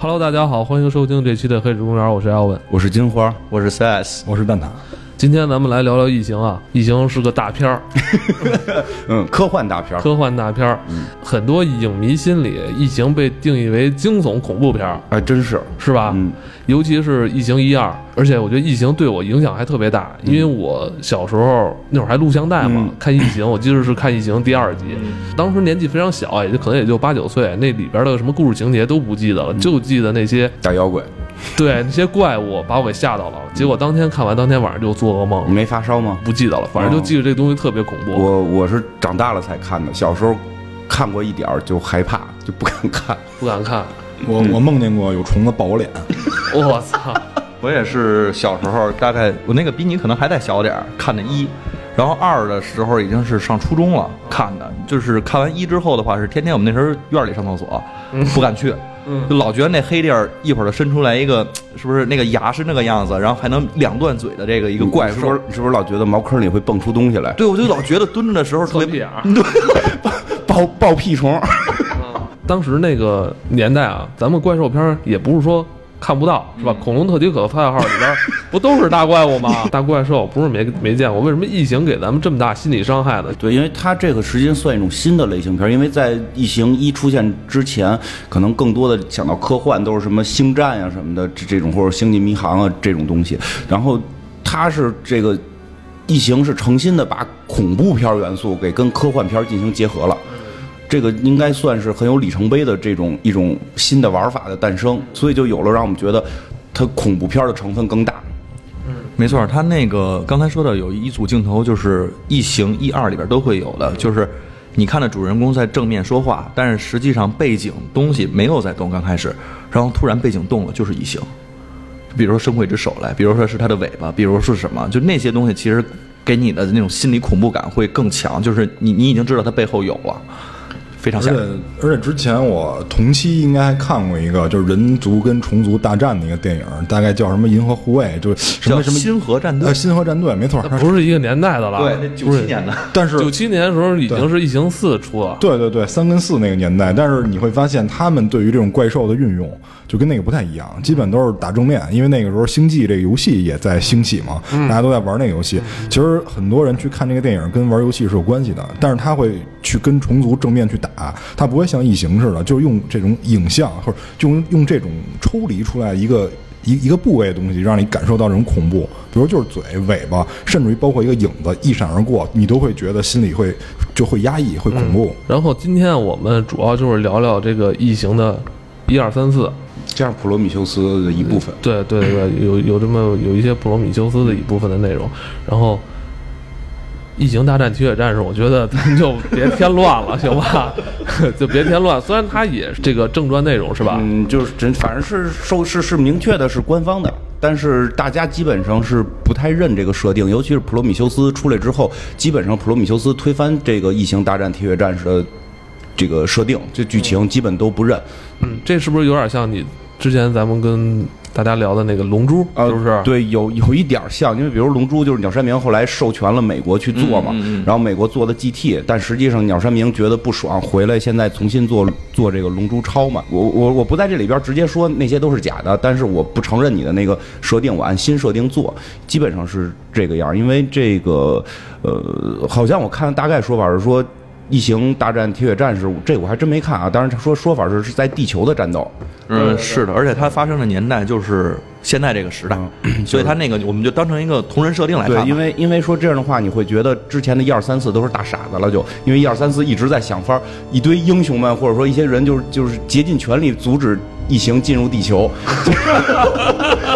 Hello，大家好，欢迎收听这期的《黑水公园》，我是 Alvin。我是金花，我是 CS，我是蛋挞。今天咱们来聊聊《异形》啊，《异形》是个大片儿，嗯，科幻大片儿，科幻大片儿。很多影迷心里，《异形》被定义为惊悚恐怖片儿，哎，真是，是吧？嗯，尤其是《异形》一二，而且我觉得《异形》对我影响还特别大，因为我小时候那会儿还录像带嘛，嗯。看《异形》，我记得是看《异形》第二集，当时年纪非常小，也就可能也就八九岁，那里边的什么故事情节都不记得了，就记得那些大妖怪，对那些怪物把我给吓到了。结果当天看完，当天晚上就做噩梦你，没发烧吗？不记得了，反正就记得这东西特别恐怖。我我是长大了才看的，小时候看过一点儿就害怕，就不敢看。不敢看，我我梦见过有虫子爆我脸，我操！我也是小时候，大概我那个比你可能还再小点儿，看的一，然后二的时候已经是上初中了看的，就是看完一之后的话，是天天我们那时候院里上厕所，不敢去，嗯就老觉得那黑地儿一会儿就伸出来一个，是不是那个牙是那个样子，然后还能两断嘴的这个一个怪兽是不是？，不是老觉得茅坑里会蹦出东西来？对，我就老觉得蹲着的时候特别 钻屁眼儿。爆爆屁虫，当时那个年代啊，咱们怪兽片也不是说看不到，是吧？恐龙特级可赛号里边不都是大怪物吗？大怪兽不是没没见过，为什么异形给咱们这么大心理伤害呢？对，因为它这个实际上算一种新的类型片，因为在《异形一》出现之前，可能更多的想到科幻都是什么星战呀、什么的这这种，或者星际迷航啊这种东西。然后它是这个异形是诚心的把恐怖片元素给跟科幻片进行结合了。这个应该算是很有里程碑的这种一种新的玩法的诞生，所以就有了让我们觉得它恐怖片的成分更大。没错，他那个刚才说的有一组镜头，就是《异形》一二里边都会有的，就是你看的主人公在正面说话，但是实际上背景东西没有在动，刚开始，然后突然背景动了，就是异形。比如说伸过一只手来，比如说是它的尾巴，比如是什么，就那些东西其实给你的那种心理恐怖感会更强，就是你你已经知道它背后有了，非常而且吓人。而且之前我同期应该还看过一个就是人族跟虫族大战的一个电影，大概叫什么《银河护卫》，就是什叫么什么星河战队呃，新河战队，没错，那不是一个年代的了，对，那九七年的，但是九七年的时候已经是《异形四》出了，对对对，三跟四那个年代，但是你会发现他们对于这种怪兽的运用就跟那个不太一样，基本都是打正面，因为那个时候星际这个游戏也在兴起嘛，大家都在玩那个游戏。其实很多人去看这个电影跟玩游戏是有关系的，但是他会去跟虫族正面去打，他不会像异形似的，就是用这种影像或者就用用这种抽离出来一个。一一个部位的东西，让你感受到这种恐怖，比如就是嘴、尾巴，甚至于包括一个影子一闪而过，你都会觉得心里会就会压抑、会恐怖。然后今天我们主要就是聊聊这个异形的一二三四，这样普罗米修斯的一部分。对对对对，有有这么有一些普罗米修斯的一部分的内容，然后。异形大战铁血战士，我觉得 咱就别添乱了，行吧？就别添乱。虽然它也是这个正传内容，是吧？嗯，就是真，反正是受是是明确的是官方的，但是大家基本上是不太认这个设定，尤其是普罗米修斯出来之后，基本上普罗米修斯推翻这个异形大战铁血战士的这个设定，这剧情基本都不认。嗯，这是不是有点像你之前咱们跟大家聊的那个《龙珠》啊，是不是？，对，有有一点儿像，因为比如龙珠就是鸟山明后来授权了美国去做嘛，嗯嗯嗯然后美国做的 GT，但实际上鸟山明觉得不爽，回来现在重新做做这个龙珠超嘛。我我我不在这里边直接说那些都是假的，但是我不承认你的那个设定，我按新设定做，基本上是这个样儿。因为这个呃，好像我看大概说法是说。异形大战铁血战士，这我还真没看啊。当然，说说法是是在地球的战斗，嗯，是的，而且它发生的年代就是现在这个时代，所以它那个我们就当成一个同人设定来看。对，因为因为说这样的话，你会觉得之前的一二三四都是大傻子了，就因为一二三四一直在想法儿，一堆英雄们或者说一些人就是就是竭尽全力阻止异形进入地球，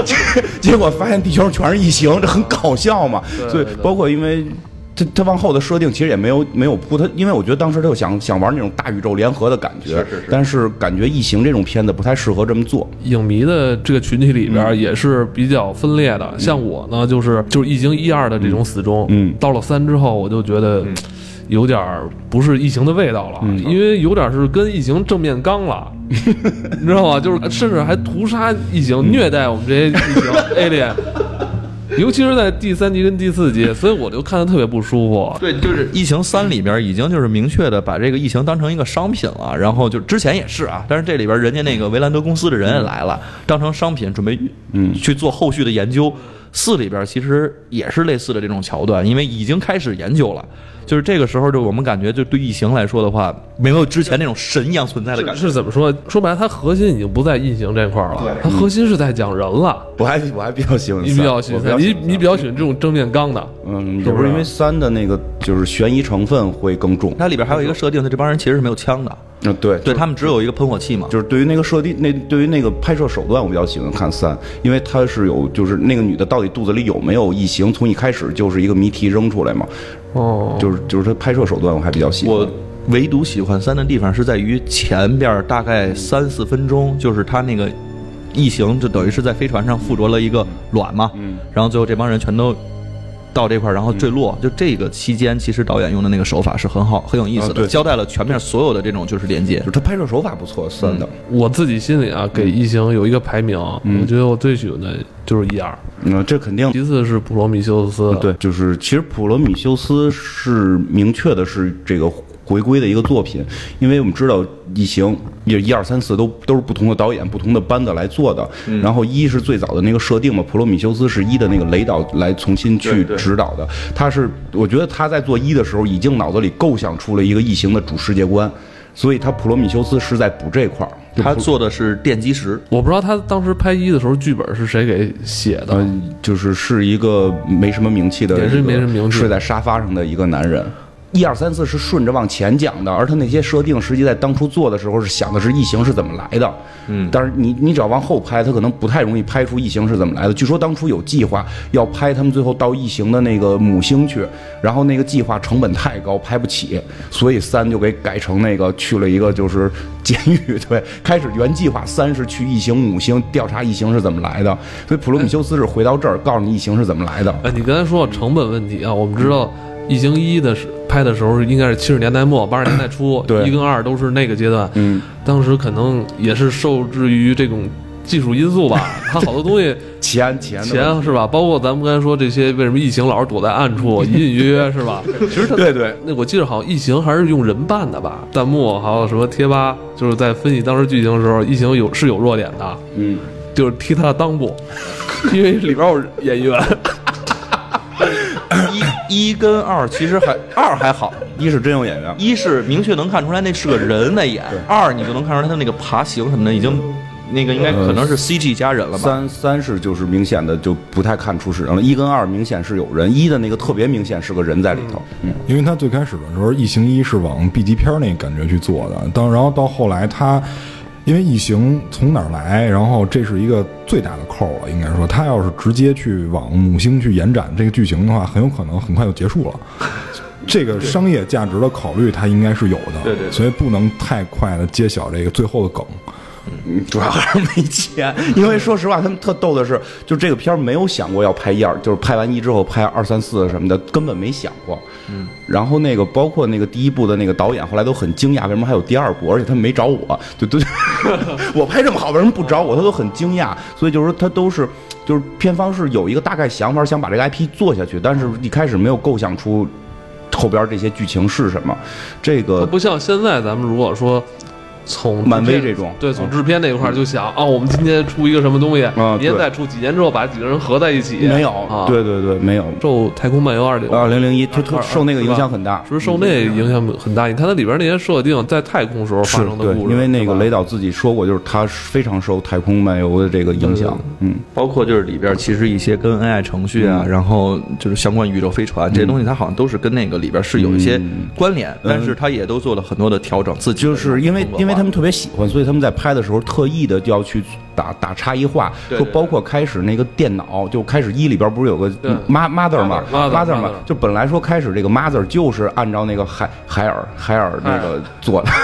结 结果发现地球上全是异形，这很搞笑嘛。所以包括因为。他他往后的设定其实也没有没有铺他，因为我觉得当时他就想想玩那种大宇宙联合的感觉，是是是但是感觉异形这种片子不太适合这么做。影迷的这个群体里边也是比较分裂的。像我呢，就是就是异形一二的这种死忠，嗯到了三之后，我就觉得。有点儿不是异形的味道了，因为有点是跟异形正面刚了，你知道吗？就是甚至还屠杀异形，虐待我们这些异形 alien。尤其是在第三集跟第四集，所以我就看的特别不舒服。对，就是《异形三》里边已经就是明确的把这个异形当成一个商品了，然后就之前也是啊，但是这里边人家那个维兰德公司的人也来了，当成商品准备嗯去做后续的研究。四里边其实也是类似的这种桥段，因为已经开始研究了。就是这个时候，就我们感觉，就对异形来说的话，没有之前那种神一样存在的感觉。是怎么说？说白了，它核心已经不在异形这块了，它核心是在讲人了。我还我还比较喜欢，你比较喜欢，你你比较喜欢这种正面刚的，嗯，是不是因为三的那个就是悬疑成分会更重。它里边还有一个设定，它这帮人其实是没有枪的。嗯，对，对他们只有一个喷火器嘛。就是对于那个设定，那对于那个拍摄手段，我比较喜欢看三，因为它是有，就是那个女的到底肚子里有没有异形，从一开始就是一个谜题扔出来嘛。哦，就是就是它拍摄手段，我还比较喜欢。我唯独喜欢三的地方是在于前边大概三四分钟，就是他那个异形就等于是在飞船上附着了一个卵嘛，嗯，然后最后这帮人全都。到这块儿，然后坠落，就这个期间，其实导演用的那个手法是很好、很有意思的，交代了全面所有的这种就是连接，就是他拍摄手法不错，算的。我自己心里啊，给异形有一个排名，我觉得我最喜欢的就是一二，嗯，这肯定。其次是普罗米修斯，对，就是其实普罗米修斯是明确的是这个。回归的一个作品，因为我们知道《异形》也一二三四都都是不同的导演、不同的班子来做的。然后一是最早的那个设定嘛，普罗米修斯是一的那个雷导来重新去指导的。他是我觉得他在做一的时候，已经脑子里构想出了一个异形的主世界观，所以他普罗米修斯是在补这块儿。他做的是奠基石。我不知道他当时拍一的时候剧本是谁给写的，就是是一个没什么名气的，也是没什么名气，睡在沙发上的一个男人。一二三四是顺着往前讲的，而他那些设定，实际在当初做的时候是想的是异形是怎么来的。嗯，但是你你只要往后拍，他可能不太容易拍出异形是怎么来的。据说当初有计划要拍他们最后到异形的那个母星去，然后那个计划成本太高，拍不起，所以三就给改成那个去了一个就是监狱。对，开始原计划三是去异形母星调查异形是怎么来的，所以普罗米修斯是回到这儿告诉你异形是怎么来的。哎，你刚才说成本问题啊，我们知道。异形一的是拍的时候应该是七十年代末 八十年代初，对，一跟二都是那个阶段。嗯，当时可能也是受制于这种技术因素吧，它好多东西钱钱钱是吧？包括咱们刚才说这些，为什么异形老是躲在暗处，隐隐约约是吧？其实对对，那我记得好像异形还是用人扮的吧？弹幕还有什么贴吧，就是在分析当时剧情的时候，异形有是有弱点的，嗯，就是踢他的裆部，因为里边有演员。一一跟二其实还 二还好，一是真有演员，一是明确能看出来那是个人在演，二你就能看出来他那个爬行什么的已经那个应该可能是 CG 加人了吧。三三是就是明显的就不太看出是人了，一跟二明显是有人，一的那个特别明显是个人在里头。嗯，因为他最开始的时候，异形一是往 B 级片那感觉去做的，当然后到后来他。因为异形从哪儿来，然后这是一个最大的扣了。应该说，他要是直接去往母星去延展这个剧情的话，很有可能很快就结束了。这个商业价值的考虑，它应该是有的。对对，所以不能太快的揭晓这个最后的梗。嗯，主要还是没钱。因为说实话，他们特逗的是，就这个片儿没有想过要拍一二，就是拍完一之后拍二三四什么的，根本没想过。嗯。然后那个包括那个第一部的那个导演，后来都很惊讶，为什么还有第二部？而且他们没找我，就对，我拍这么好，为什么不找我？他都很惊讶。所以就是说，他都是就是片方是有一个大概想法，想把这个 IP 做下去，但是一开始没有构想出后边这些剧情是什么。这个不像现在咱们如果说。从漫威这种，对，从制片那一块就想，啊，我们今天出一个什么东西，明天再出，几年之后把几个人合在一起，没有，对对对，没有。受《太空漫游二零二零零一》它它受那个影响很大，是不是受那个影响很大？你看它里边那些设定，在太空时候发生的故事，因为那个雷导自己说过，就是他非常受《太空漫游》的这个影响，嗯，包括就是里边其实一些跟 AI 程序啊，然后就是相关宇宙飞船这些东西，它好像都是跟那个里边是有一些关联，但是它也都做了很多的调整，自己就是因为因为他们特别喜欢。所以他们在拍的时候特意的就要去打打差异化，就包括开始那个电脑，就开始一里边不是有个 mother 嘛，mother 嘛，就本来说开始这个 mother 就是按照那个海海尔海尔那个做的。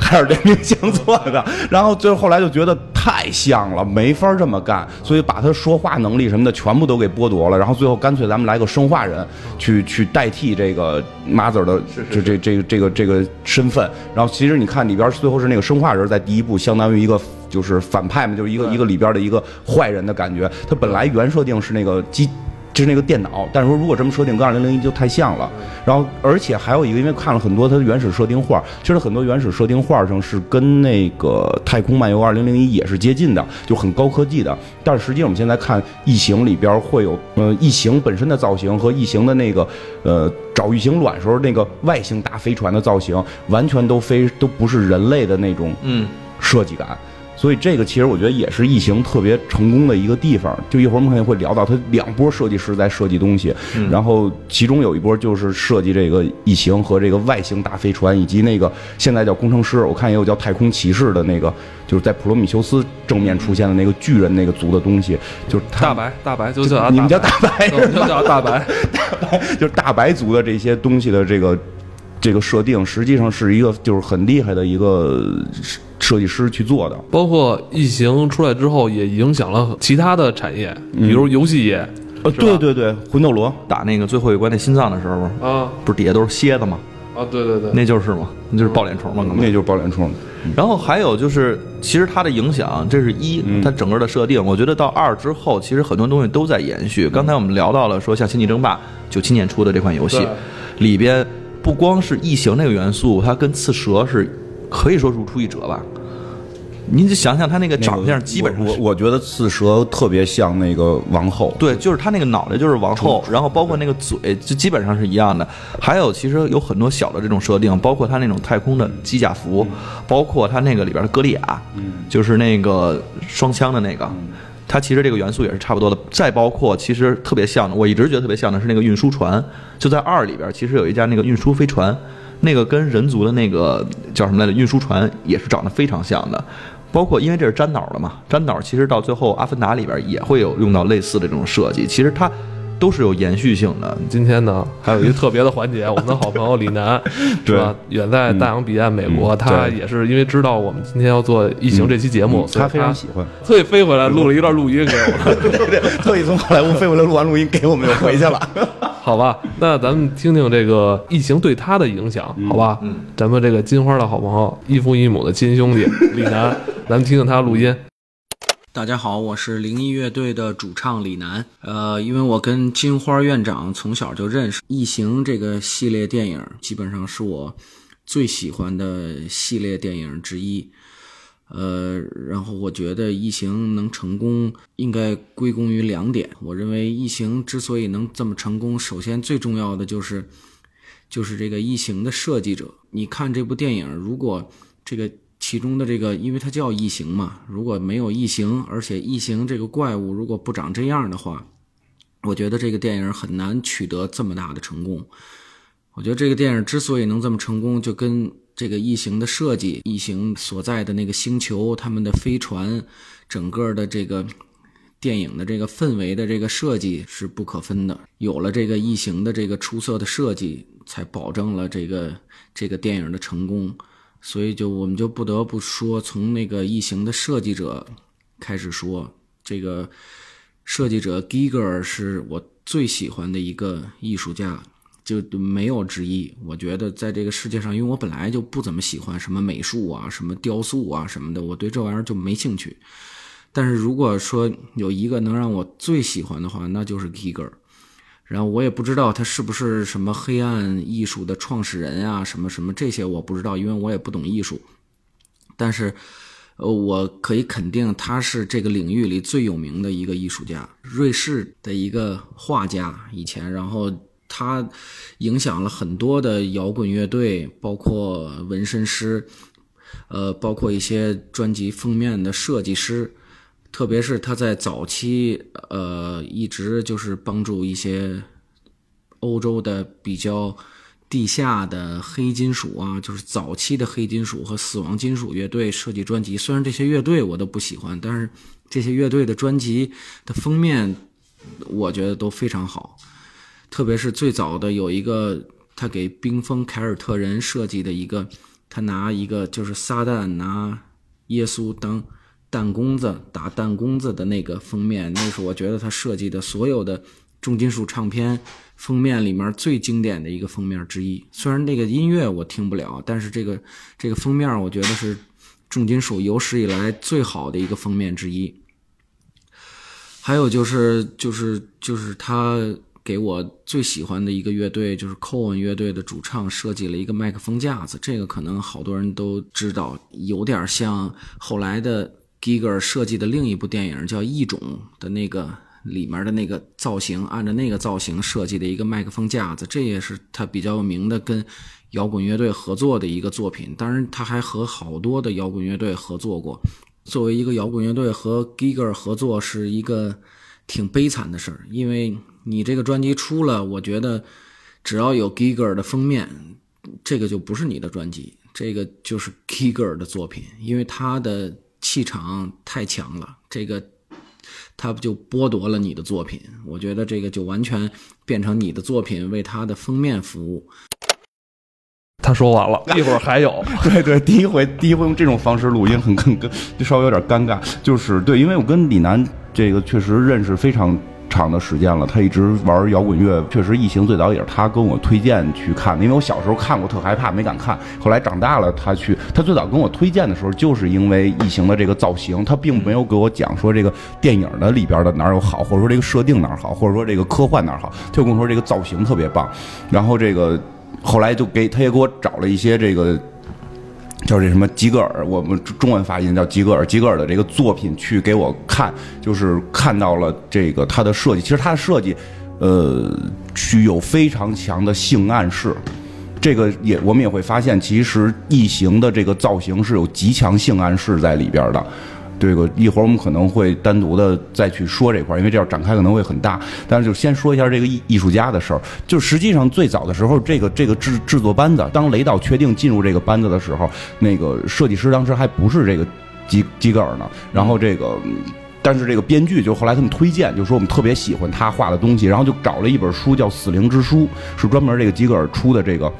海尔电冰箱做的，然后最后后来就觉得太像了，没法这么干，所以把他说话能力什么的全部都给剥夺了，然后最后干脆咱们来个生化人，去去代替这个 mother 的这这这个这个这个身份，然后其实你看里边最后是那个生化人，在第一部相当于一个就是反派嘛，就是一个一个里边的一个坏人的感觉。他本来原设定是那个机。就是那个电脑，但是说如果这么设定跟二零零一就太像了。然后，而且还有一个，因为看了很多它的原始设定画，其实很多原始设定画上是跟那个《太空漫游二零零一》也是接近的，就很高科技的。但是实际上我们现在看《异形》里边会有，呃，异形本身的造型和异形的那个，呃，找异形卵时候那个外星大飞船的造型，完全都非都不是人类的那种嗯设计感。所以这个其实我觉得也是异形特别成功的一个地方。就一会儿我们可能会聊到，它两波设计师在设计东西，然后其中有一波就是设计这个异形和这个外星大飞船，以及那个现在叫工程师，我看也有叫太空骑士的那个，就是在普罗米修斯正面出现的那个巨人那个族的东西，就是他大白大白就叫你们叫大大白 就叫 大白。就是大白族的这些东西的这个这个设定，实际上是一个就是很厉害的一个设计师去做的。包括异形出来之后，也影响了其他的产业，比如游戏业呃，对对对，魂斗罗，打那个最后一关那心脏的时候，啊。不是底下都是蝎子吗？啊，对对对，那就是嘛，那就是抱脸虫嘛，可能。那就是爆脸虫。然后还有就是，其实它的影响，这是一，它整个的设定，我觉得到二之后，其实很多东西都在延续。刚才我们聊到了说，像《星际争霸》九七年出的这款游戏，里边不光是异形那个元素，它跟刺蛇是可以说如出一辙吧。您就想想它那个长相，基本上我我我觉得刺蛇特别像那个王后。对，就是他那个脑袋就是王后，然后包括那个嘴，就基本上是一样的。还有其实有很多小的这种设定，包括他那种太空的机甲服，包括他那个里边的歌利亚，就是那个双枪的那个。它其实这个元素也是差不多的，再包括其实特别像的，我一直觉得特别像的是那个运输船，就在二里边，其实有一家那个运输飞船，那个跟人族的那个叫什么来着运输船也是长得非常像的。包括因为这是粘脑的嘛，粘脑其实到最后《阿凡达》里边也会有用到类似的这种设计，其实它都是有延续性的。今天呢，还有一个特别的环节，我们的好朋友李楠，是吧？远在大洋彼岸美国，他也是因为知道我们今天要做异形这期节目，他非常喜欢，特意飞回来录了一段录音给我们。特意从好莱坞飞回来录完录音给我们又回去了。好吧，那咱们听听这个疫情对他的影响，好吧？嗯，咱们这个金花的好朋友，异父异母的亲兄弟李楠，咱们听听他录音。大家好，我是灵异乐队的主唱李楠。呃，因为我跟金花院长从小就认识，《异形》这个系列电影基本上是我最喜欢的系列电影之一。呃，然后我觉得《异形》能成功，应该归功于两点。我认为《异形》之所以能这么成功，首先最重要的就是就是这个异形的设计者。你看这部电影，如果这个其中的这个，因为它叫异形嘛，如果没有异形，而且异形这个怪物如果不长这样的话，我觉得这个电影很难取得这么大的成功。我觉得这个电影之所以能这么成功，就跟这个异形的设计、异形所在的那个星球、他们的飞船，整个的这个电影的这个氛围的这个设计是不可分的。有了这个异形的这个出色的设计，才保证了这个这个电影的成功。所以就我们就不得不说，从那个异形的设计者开始说，这个设计者 Giger 是我最喜欢的一个艺术家。就没有之一。我觉得在这个世界上，因为我本来就不怎么喜欢什么美术啊、什么雕塑啊什么的，我对这玩意儿就没兴趣。但是如果说有一个能让我最喜欢的话，那就是 Giger。然后我也不知道他是不是什么黑暗艺术的创始人啊，什么什么这些我不知道，因为我也不懂艺术。但是，呃，我可以肯定他是这个领域里最有名的一个艺术家，瑞士的一个画家，以前然后。他影响了很多的摇滚乐队，包括纹身师，呃，包括一些专辑封面的设计师，特别是他在早期，呃，一直就是帮助一些欧洲的比较地下的黑金属啊，就是早期的黑金属和死亡金属乐队设计专辑。虽然这些乐队我都不喜欢，但是这些乐队的专辑的封面，我觉得都非常好。特别是最早的有一个，他给冰封凯尔特人设计的一个，他拿一个就是撒旦拿耶稣当弹弓子打弹弓子的那个封面，那是我觉得他设计的所有的重金属唱片封面里面最经典的一个封面之一。虽然那个音乐我听不了，但是这个这个封面我觉得是重金属有史以来最好的一个封面之一。还有就是就是就是他给我最喜欢的一个乐队，就是 Cohen 乐队的主唱设计了一个麦克风架子，这个可能好多人都知道，有点像后来的 Giger 设计的另一部电影叫《异种》的那个里面的那个造型，按照那个造型设计的一个麦克风架子，这也是他比较有名的跟摇滚乐队合作的一个作品。当然，他还和好多的摇滚乐队合作过。作为一个摇滚乐队和 Giger 合作是一个挺悲惨的事儿，因为你这个专辑出了，我觉得只要有 Giger 的封面，这个就不是你的专辑，这个就是 Giger 的作品，因为他的气场太强了，这个他就剥夺了你的作品，我觉得这个就完全变成你的作品为他的封面服务。他说完了，一会儿还有。对对，第一回第一回用这种方式录音很很跟就稍微有点尴尬，就是对，因为我跟李楠这个确实认识非常长的时间了，他一直玩摇滚乐，确实异形最早也是他跟我推荐去看的，因为我小时候看过特害怕没敢看，后来长大了他去，他最早跟我推荐的时候就是因为异形的这个造型，他并没有给我讲说这个电影的里边的哪有好，或者说这个设定哪好，或者说这个科幻哪好，他就跟我说这个造型特别棒，然后这个。后来就给他也给我找了一些这个叫这什么吉格尔，我们中文发音叫吉格尔，吉格尔的这个作品去给我看，就是看到了这个他的设计。其实他的设计，呃，具有非常强的性暗示。这个也我们也会发现，其实异形的这个造型是有极强性暗示在里边的。这个一会儿我们可能会单独的再去说这块，因为这样展开可能会很大。但是就先说一下这个艺艺术家的事儿。就实际上最早的时候，这个这个制制作班子，当雷导确定进入这个班子的时候，那个设计师当时还不是这个基基格尔呢。然后这个，但是这个编剧就后来他们推荐，就说我们特别喜欢他画的东西，然后就找了一本书叫《死灵之书》，是专门这个基格尔出的这个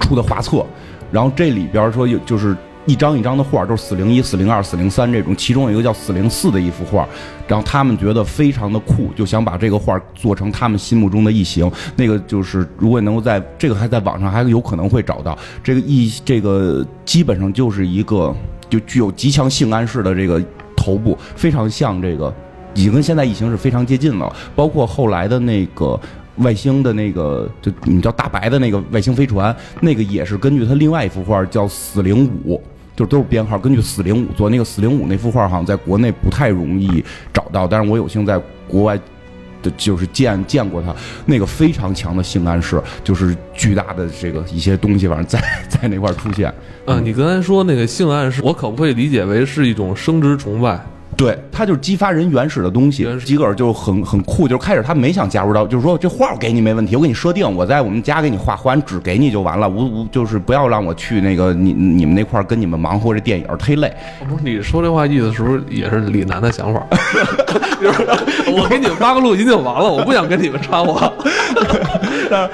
出的画册。然后这里边说有就是。一张一张的画都是四零一、四零二、四零三这种，其中有一个叫四零四的一幅画，然后他们觉得非常的酷，就想把这个画做成他们心目中的异形。那个就是如果能够在这个还在网上还有可能会找到这个异，这个基本上就是一个就具有极强性暗示的这个头部，非常像这个，已经跟现在异形是非常接近了。包括后来的那个。外星的那个，就你叫大白的那个外星飞船，那个也是根据他另外一幅画叫四零五。就都是编号，根据四零五做那个四零五那幅画，好像在国内不太容易找到，但是我有幸在国外的，就是见见过它，那个非常强的性暗示，就是巨大的这个一些东西，反正在在那块出现。嗯，你刚才说那个性暗示，我可不可以理解为是一种生殖崇拜？对他就是激发人原始的东西，吉格尔就很很酷，就是开始他没想加入到，就是说这画我给你没问题，我给你设定，我在我们家给你画，画完纸给你就完了，无无就是不要让我去那个你你们那块跟你们忙活这电影忒累。不是你说这话意思是不是也是李楠的想法？我给你们发个录音就完了，我不想跟你们掺和。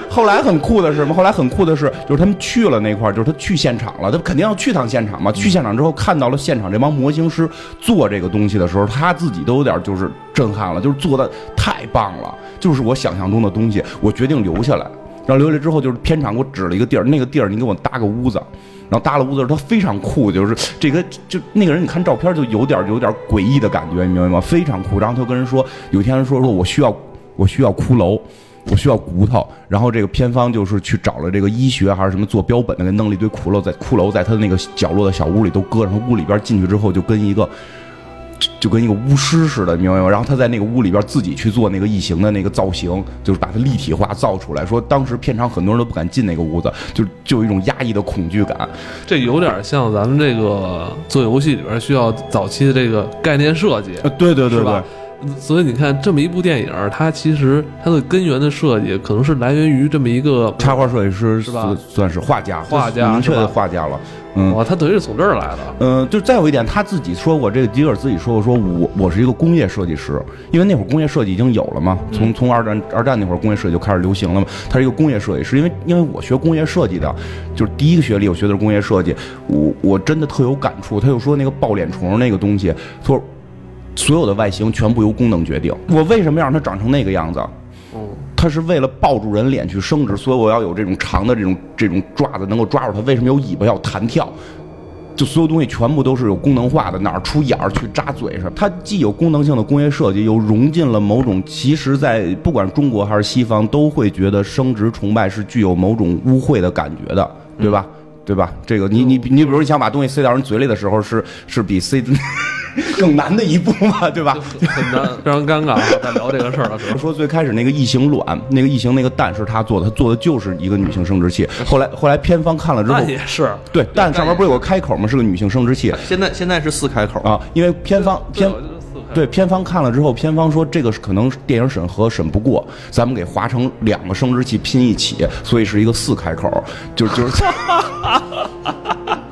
后来很酷的是什么？后来很酷的是，就是他们去了那块，就是他去现场了，他肯定要去趟现场嘛。去现场之后看到了现场这帮模型师做这个东西的时候，他自己都有点就是震撼了，就是做的太棒了，就是我想象中的东西。我决定留下来，然后留下来之后，就是片场给我指了一个地儿，那个地儿你给我搭个屋子，然后搭了屋子，他非常酷，就是这个就那个人，你看照片就有点有点诡异的感觉，你明白吗？非常酷。然后他跟人说，有一天说说我需要我需要骷髅。我需要骨头，然后这个片方就是去找了这个医学还是什么做标本的，给弄了一堆骷髅在骷髅在他的那个角落的小屋里都搁上，屋里边进去之后就跟一个就跟一个巫师似的，明白吗？然后他在那个屋里边自己去做那个异形的那个造型，就是把它立体化造出来。说当时片场很多人都不敢进那个屋子，就就有一种压抑的恐惧感。这有点像咱们这个做游戏里边需要早期的这个概念设计，对对对对。所以你看，这么一部电影，它其实它的根源的设计可能是来源于这么一个插画设计师，是吧？算是画家，画家，明确的画家了。嗯，哇，他等于是从这儿来的。嗯，就再有一点，他自己说过，这个吉尔自己说过，说我我是一个工业设计师，因为那会儿工业设计已经有了嘛，从从二战二战那会儿工业设计就开始流行了嘛。他是一个工业设计师，因为因为我学工业设计的，就是第一个学历我学的是工业设计，我我真的特有感触。他又说那个抱脸虫那个东西，他说。所有的外形全部由功能决定。我为什么要让它长成那个样子？哦，它是为了抱住人脸去生殖，所以我要有这种长的这种这种爪子能够抓住它。为什么有尾巴要弹跳？就所有东西全部都是有功能化的，哪儿出眼儿去扎嘴上。它既有功能性的工业设计，又融进了某种，其实在不管中国还是西方，都会觉得生殖崇拜是具有某种污秽的感觉的，对吧？对吧？这个你你你，比如你想把东西塞到人嘴里的时候，是是比塞 更难的一步嘛，对吧？很难，非常尴尬啊。在聊这个事儿的时候，说最开始那个异形卵，那个异形那个蛋是他做的，他做的就是一个女性生殖器。后来后来偏方看了之后那，也是对蛋上面不是有个开口吗？是个女性生殖器现在现在是四开口，啊，因为偏方偏对我觉得四开对偏方看了之后，偏方说这个是可能电影审核审不过，咱们给划成两个生殖器拼一起，所以是一个四开口，就就是。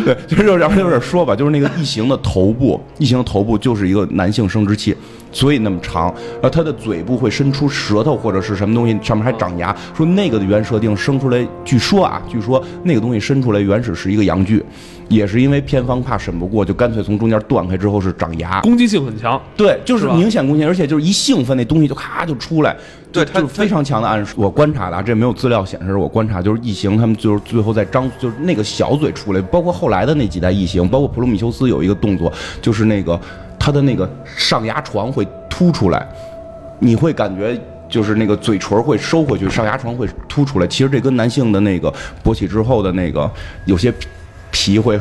对，就是要不然有点说吧，就是那个异形的头部，异形的头部就是一个男性生殖器，所以那么长。呃，它的嘴部会伸出舌头或者是什么东西，上面还长牙。说那个的原设定生出来，据说啊，据说那个东西伸出来原始是一个阳具，也是因为偏方怕审不过，就干脆从中间断开之后是长牙。攻击性很强。对，就是明显攻击，而且就是一兴奋，那东西就咔就出来，对他就就是非常强的暗示。我观察的啊，这没有资料显示，我观察就是异形，他们就是最后在张，就是那个小嘴出来，包括后来的那几代异形，包括普罗米修斯有一个动作，就是那个他的那个上牙床会凸出来，你会感觉。就是那个嘴唇会收回去，上牙床会凸出来。其实这跟男性的那个勃起之后的那个有些皮皮会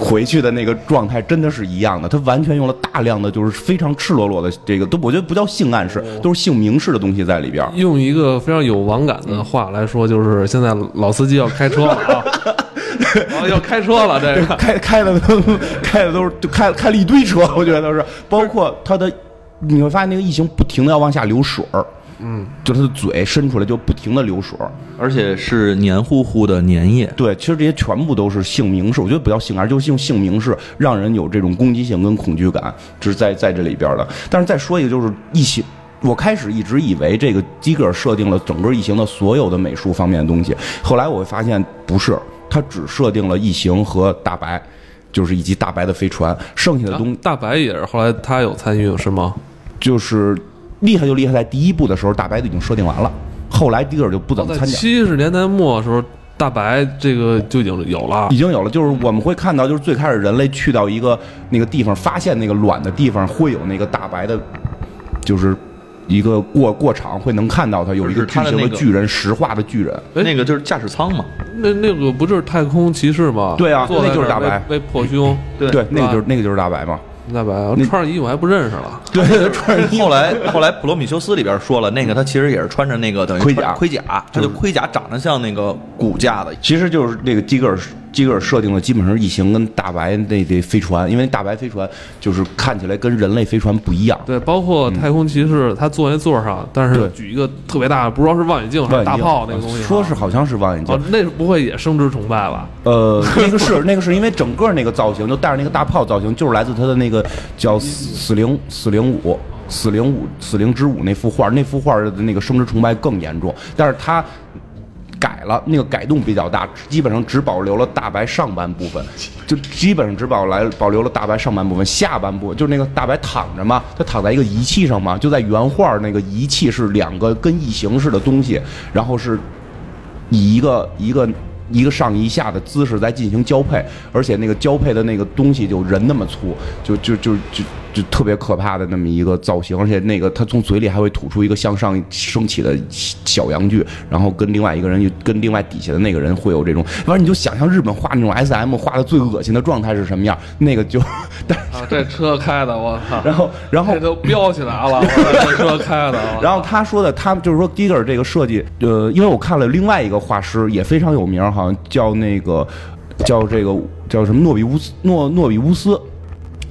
回去的那个状态真的是一样的，他完全用了大量的就是非常赤裸裸的这个，都我觉得不叫性暗示，都是性明示的东西在里边。用一个非常有网感的话来说，就是现在老司机要开车了啊，啊要开车了，这个开开的都开的都是就开开了一堆车，我觉得都是，包括他的，你会发现那个异形不停的要往下流水儿，嗯，就他的嘴伸出来就不停的流水。而且是黏糊糊的粘液。对，其实这些全部都是性明示，我觉得不叫性暗示，就是用性明示让人有这种攻击性跟恐惧感，这是在在这里边的。但是再说一个，就是异形。我开始一直以为这个基格尔设定了整个异形的所有的美术方面的东西，后来我会发现不是，他只设定了异形和大白，就是以及大白的飞船，剩下的东大白也是后来他有参与是吗？就是厉害就厉害在第一部的时候，大白就已经设定完了，后来基格尔就不怎么参加。七十年代末的时候，大白这个就已经有了已。经有了，就是我们会看到，就是最开始人类去到一个那个地方，发现那个卵的地方会有那个大白的，就是一个过过场会能看到它有一个巨型的巨人，石化的巨人。哎那个就是驾驶舱嘛，那那个不就是太空骑士吗？对啊那就是大白为为破胸，对对，那个就是那个就是大白嘛。大白啊穿上衣服还不认识了。对，穿上衣服后来后来普罗米修斯里边说了，那个他其实也是穿着那个等于盔甲盔甲，他就盔甲长得像那个骨架的，其实就是那个基格尔基格尔设定的基本上是异形跟大白那那飞船，因为大白飞船就是看起来跟人类飞船不一样。对，包括太空骑士，他坐在座上，但是举一个特别大的，不知道是望远镜还是大炮那个东西啊，说是好像是望远镜哦，，那不会也生殖崇拜吧？呃，那个是 那个是因为整个那个造型，就带着那个大炮造型，就是来自他的那个叫死死灵死灵五死灵五死灵之舞那幅画，那幅画的那个生殖崇拜更严重，但是他。改了，那个改动比较大，基本上只保留了大白上半部分，就基本上只保来保留了大白上半部分，下半部分就是那个大白躺着嘛，他躺在一个仪器上嘛，就在原画那个仪器是两个跟异形似的东西，然后是以一个一个一个上一下的姿势在进行交配，而且那个交配的那个东西就人那么粗，就就就就就特别可怕的那么一个造型，而且那个他从嘴里还会吐出一个向上升起的小阳具，然后跟另外一个人跟另外底下的那个人会有这种，反正你就想象日本画那种 S M 画的最恶心的状态是什么样，那个就，但啊，这车开的，我操！然后然后这都飙起来了，这 车开的。然后他说的，他就是说 Giger 这个设计，呃，因为我看了另外一个画师也非常有名，好像叫那个叫这个叫什么诺比乌斯诺诺比乌斯。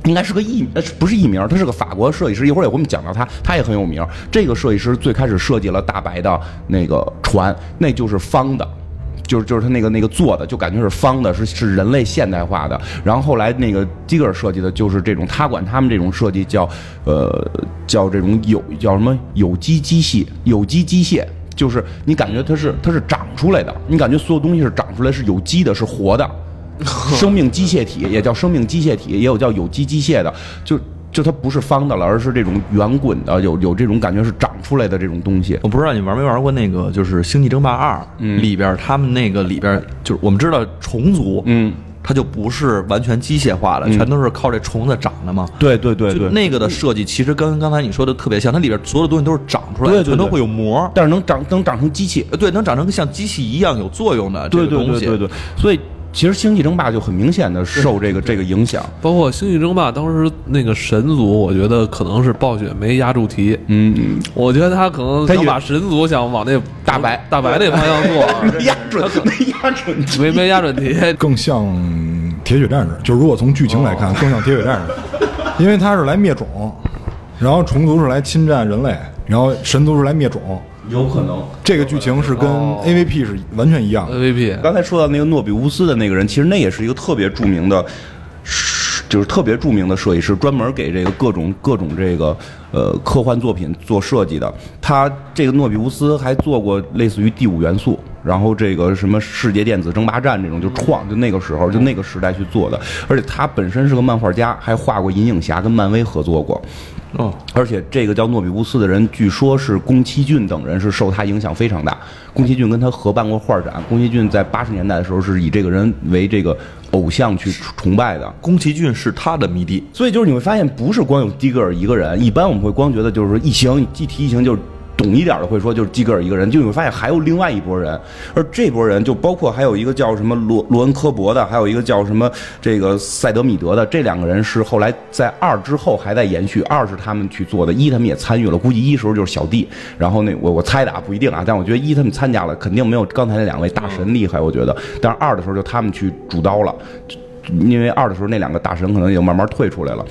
应该是个艺，呃，不是艺名，他是个法国设计师。一会儿也会我们讲到他，他也很有名。这个设计师最开始设计了大白的那个船，那就是方的，就是就是他那个那个做的，就感觉是方的，是是人类现代化的。然后后来那个基格尔设计的就是这种，他管他们这种设计叫呃叫这种有叫什么有机机械，有机机械。就是你感觉它是它是长出来的，你感觉所有东西是长出来是有机的，是活的，生命机械体也叫生命机械体，也有叫有机机械的，就就就它不是方的了，而是这种圆滚的，有有这种感觉是长出来的这种东西。我不知道你玩没玩过那个，就是《星际争霸二》里边，他们那个里边就是我们知道虫族，嗯，它就不是完全机械化的，全都是靠这虫子长的嘛。对对对对，那个的设计其实跟刚才你说的特别像，它里边所有的东西都是长出来的，对对对全都会有膜，但是能长能长成机器。呃对，能长成像机器一样有作用的这对对个东西。对对对，所以其实《星际争霸》就很明显的受这个这个影响。包括《星际争霸》当时那个神族，我觉得可能是暴雪没压住题。嗯嗯，我觉得他可能想把神族想往那大白大白那方向做，没压准，没压准。没没压准题。更像铁血战士。就如果从剧情来看，更像铁血战士，因为他是来灭种，然后虫族是来侵占人类，然后神族是来灭种。有可能。这个剧情是跟 AVP 是完全一样的。AVP 刚才说到那个诺比乌斯的那个人，其实那也是一个特别著名的，就是特别著名的设计师，专门给这个各种各种这个呃科幻作品做设计的。他这个诺比乌斯还做过类似于第五元素，然后这个什么世界电子争霸战这种就创，就那个时候就那个时代去做的。而且他本身是个漫画家，还画过银影侠，跟漫威合作过。哦，而且这个叫诺比乌斯的人，据说是宫崎骏等人是受他影响非常大。宫崎骏跟他合办过画展，宫崎骏在八十年代的时候是以这个人为这个偶像去崇拜的。宫崎骏是他的迷弟，所以就是你会发现，不是光有迪格尔一个人。一般我们会光觉得就是说异形，一提异形就是懂一点的会说就是基格尔一个人，就你会发现还有另外一拨人，而这拨人就包括还有一个叫什么罗罗恩科伯的，还有一个叫什么这个赛德米德的，这两个人是后来在二之后还在延续，二是他们去做的，一他们也参与了，估计一时候就是小弟，然后那我我猜的啊不一定啊，但我觉得一他们参加了，肯定没有刚才那两位大神厉害，我觉得，但是二的时候就他们去主刀了。因为二的时候那两个大神可能也慢慢退出来了，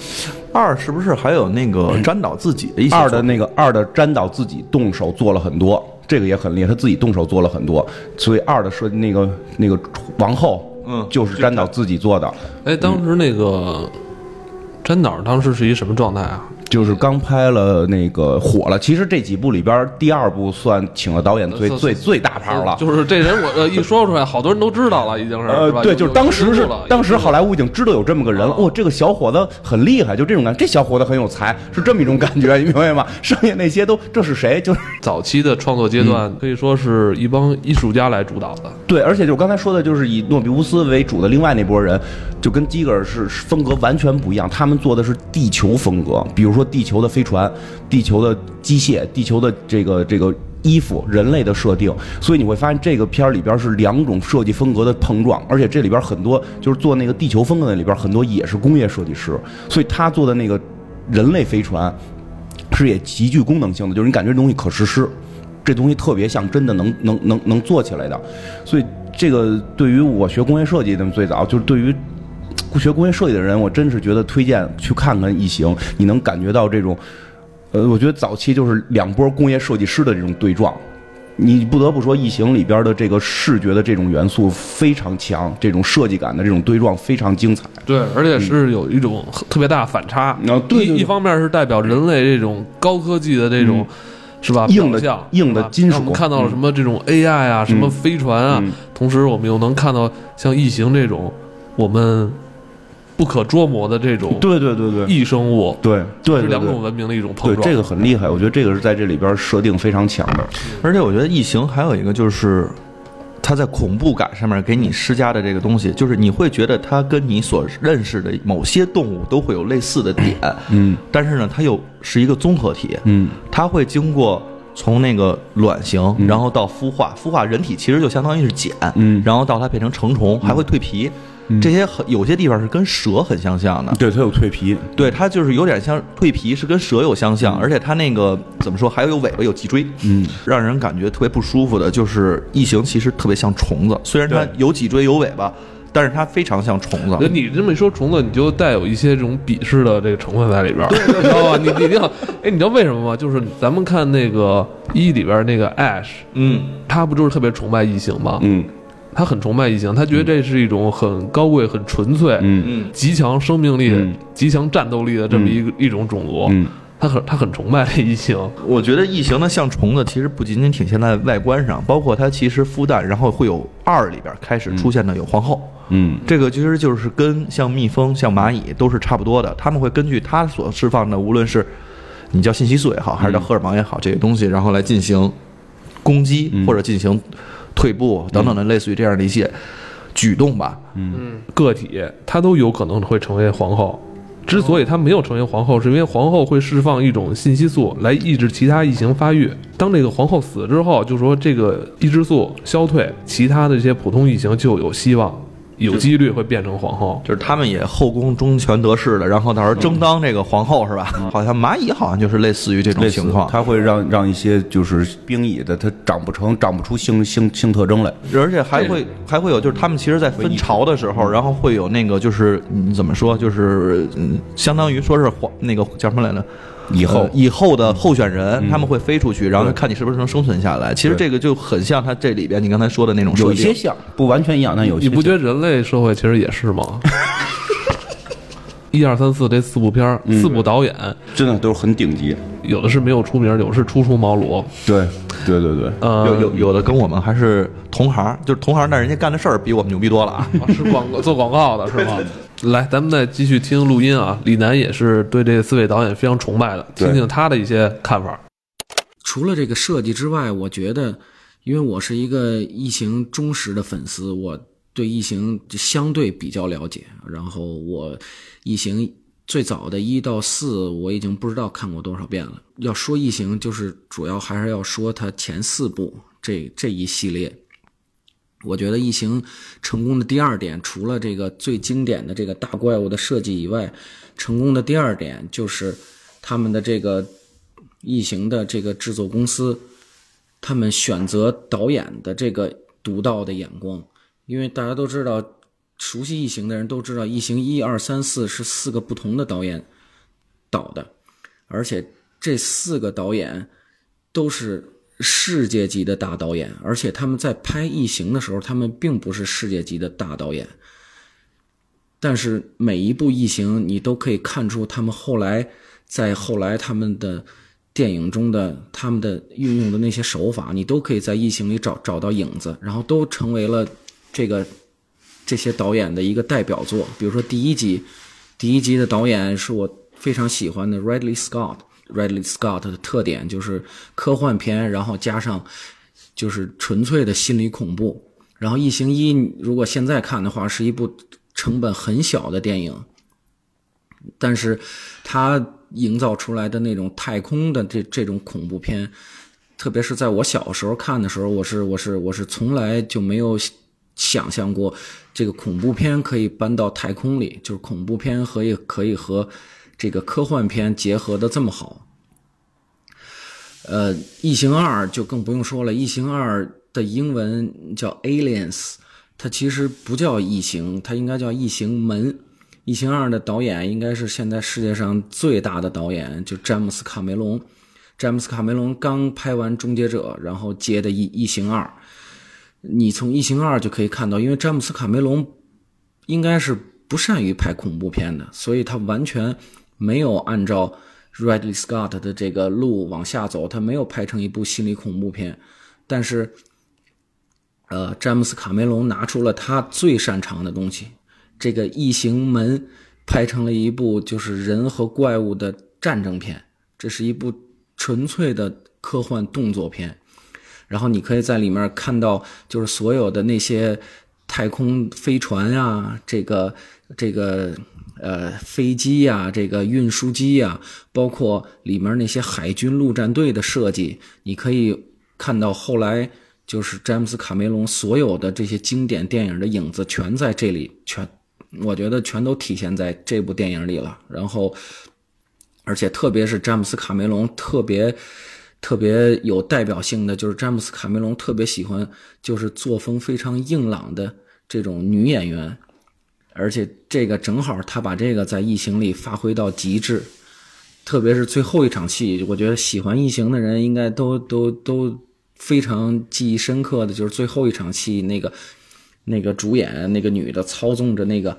二是不是还有那个詹导自己的一些二的那个二的詹导自己动手做了很多，这个也很厉害，他自己动手做了很多，所以二的设计那个那个王后，嗯就是詹导自己做的，哎，当时那个詹导当时是一什么状态啊？就是刚拍了那个火了。其实这几部里边，第二部算请了导演最呃最最大牌了。就是这人我呃一说出来，好多人都知道了，已经是呃对，就是当时是当时好莱坞已经知道有这么个人了，哦，这个小伙子很厉害，就这种感觉，这小伙子很有才，是这么一种感觉，你明白吗？剩下那些都这是谁？就是早期的创作阶段，可以说是一帮艺术家来主导的。对，而且就刚才说的，就是以诺比乌斯为主的另外那波人，就跟基格尔是是风格完全不一样。他们做的是地球风格，比如说地球的飞船、地球的机械、地球的这个这个衣服、人类的设定。所以你会发现这个片儿里边是两种设计风格的碰撞，而且这里边很多就是做那个地球风格的里边很多也是工业设计师，所以他做的那个人类飞船是也极具功能性的，就是你感觉这东西可实施。这东西特别像真的能能能能做起来的，所以这个对于我学工业设计的最早就是对于学工业设计的人，我真是觉得推荐去看看《异形》，你能感觉到这种，呃，我觉得早期就是两波工业设计师的这种对撞。你不得不说，《异形》里边的这个视觉的这种元素非常强，这种设计感的这种对撞非常精彩。对，而且是有一种特别大的反差。啊对对对一一方面是代表人类这种高科技的这种。是吧？硬的表象硬的金属我们看到了什么这种 AI 啊，什么飞船啊，嗯同时我们又能看到像异形这种我们不可捉摸的这种对对对对。异生物，对对，是两种文明的一种碰对，撞。这个很厉害，我觉得这个是在这里边设定非常强的。而且我觉得《异形》还有一个就是，它在恐怖感上面给你施加的这个东西，就是你会觉得它跟你所认识的某些动物都会有类似的点，嗯。但是呢，它又是一个综合体，嗯。它会经过从那个卵形，然后到孵化，孵化人体其实就相当于是茧，嗯。然后到它变成成虫，还会蜕皮，这些很有些地方是跟蛇很相像的。对，它有蜕皮，对，它就是有点像蜕皮，是跟蛇有相像，而且它那个怎么说，还有有尾巴，有脊椎，嗯，让人感觉特别不舒服的，就是异形其实特别像虫子，虽然它有脊椎有尾巴，但是它非常像虫子。你这么一说虫子，你就带有一些这种鄙视的这个成分在里边儿，你知道吧？你你一定要，哎，你知道为什么吗？就是咱们看那个一里边那个 Ash，嗯，他不就是特别崇拜异形吗？嗯他很崇拜异形，他觉得这是一种很高贵、很纯粹、嗯。嗯，极强生命力、嗯。极强战斗力的这么一个、一种种族。嗯。他很他很崇拜这异形。我觉得异形呢像虫子，其实不仅仅体现在外观上，包括它其实孵蛋，然后会有二里边开始出现的有皇后。嗯，这个其实就是跟像蜜蜂、像蚂蚁都是差不多的，他们会根据它所释放的，无论是你叫信息素也好，还是叫荷尔蒙也好，这些东西，然后来进行攻击或者进行退步等等的，类似于这样的一些举动吧。嗯个体他都有可能会成为皇后。之所以他没有成为皇后，是因为皇后会释放一种信息素来抑制其他异形发育。当这个皇后死之后，就说这个抑制素消退，其他的这些普通异形就有希望，有几率会变成皇后。就是他们也后宫中权得势了，然后到时候争当这个皇后是吧？好像蚂蚁好像就是类似于这种情况，它会让让一些就是兵蚁的，它长不成，长不出性性性特征来。而且还会还会有，就是他们其实，在分巢的时候，然后会有那个，就是嗯，怎么说，就是嗯，相当于说是皇那个叫什么来着？以后呃以后的候选人，他们会飞出去，然后看你是不是能生存下来。其实这个就很像他这里边你刚才说的那种。有一些像，不完全一样，但有些你不觉得人类社会其实也是吗？一二三四这四部片儿，四部导演，真的都是很顶级。有的是没有出名，有的是初出茅庐。对对对对，呃，有有有的跟我们还是同行，就是同行，但人家干的事儿比我们牛逼多了啊！啊 是广告做广告的是吗？来，咱们再继续听录音啊。李楠也是对这四位导演非常崇拜的，听听他的一些看法。除了这个设计之外，我觉得，因为我是一个异形忠实的粉丝，我对异形就相对比较了解。然后我异形最早的一到四，我已经不知道看过多少遍了。要说异形，就是主要还是要说它前四部这这一系列。我觉得异形成功的第二点，除了这个最经典的这个大怪物的设计以外，成功的第二点就是他们的这个异形的这个制作公司，他们选择导演的这个独到的眼光，因为大家都知道，熟悉异形的人都知道，异形一二三四是四个不同的导演导的，而且这四个导演都是世界级的大导演，而且他们在拍异形的时候，他们并不是世界级的大导演。但是每一部异形，你都可以看出他们后来在后来他们的电影中的他们的运用的那些手法，你都可以在异形里找找到影子，然后都成为了这个这些导演的一个代表作。比如说第一集，第一集的导演是我非常喜欢的 Ridley Scott。Ridley Scott 的特点就是科幻片，然后加上就是纯粹的心理恐怖。然后《异形一》如果现在看的话，是一部成本很小的电影，但是它营造出来的那种太空的这这种恐怖片，特别是在我小时候看的时候，我是我是我是从来就没有想象过这个恐怖片可以搬到太空里，就是恐怖片可以可以和这个科幻片结合的这么好。呃，《异形二》就更不用说了，《异形二》的英文叫 Aliens，它其实不叫异形，它应该叫异形门。《异形二》的导演应该是现在世界上最大的导演，就詹姆斯卡梅隆。詹姆斯卡梅隆刚拍完《终结者》，然后接的《异异形二》。你从《异形二》就可以看到，因为詹姆斯卡梅隆应该是不善于拍恐怖片的，所以他完全没有按照 Ridley Scott 的这个路往下走，他没有拍成一部心理恐怖片。但是，呃，詹姆斯卡梅隆拿出了他最擅长的东西，这个《异形门》拍成了一部就是人和怪物的战争片，这是一部纯粹的科幻动作片。然后你可以在里面看到，就是所有的那些太空飞船啊，这个这个呃飞机呀、这个运输机呀、包括里面那些海军陆战队的设计，你可以看到后来就是詹姆斯卡梅隆所有的这些经典电影的影子，全在这里，全我觉得全都体现在这部电影里了。然后，而且特别是詹姆斯卡梅隆特别。特别有代表性的就是詹姆斯卡梅隆特别喜欢，就是作风非常硬朗的这种女演员，而且这个正好他把这个在《异形》里发挥到极致，特别是最后一场戏，我觉得喜欢《异形》的人应该都都都非常记忆深刻的，就是最后一场戏那个那个主演那个女的操纵着那个。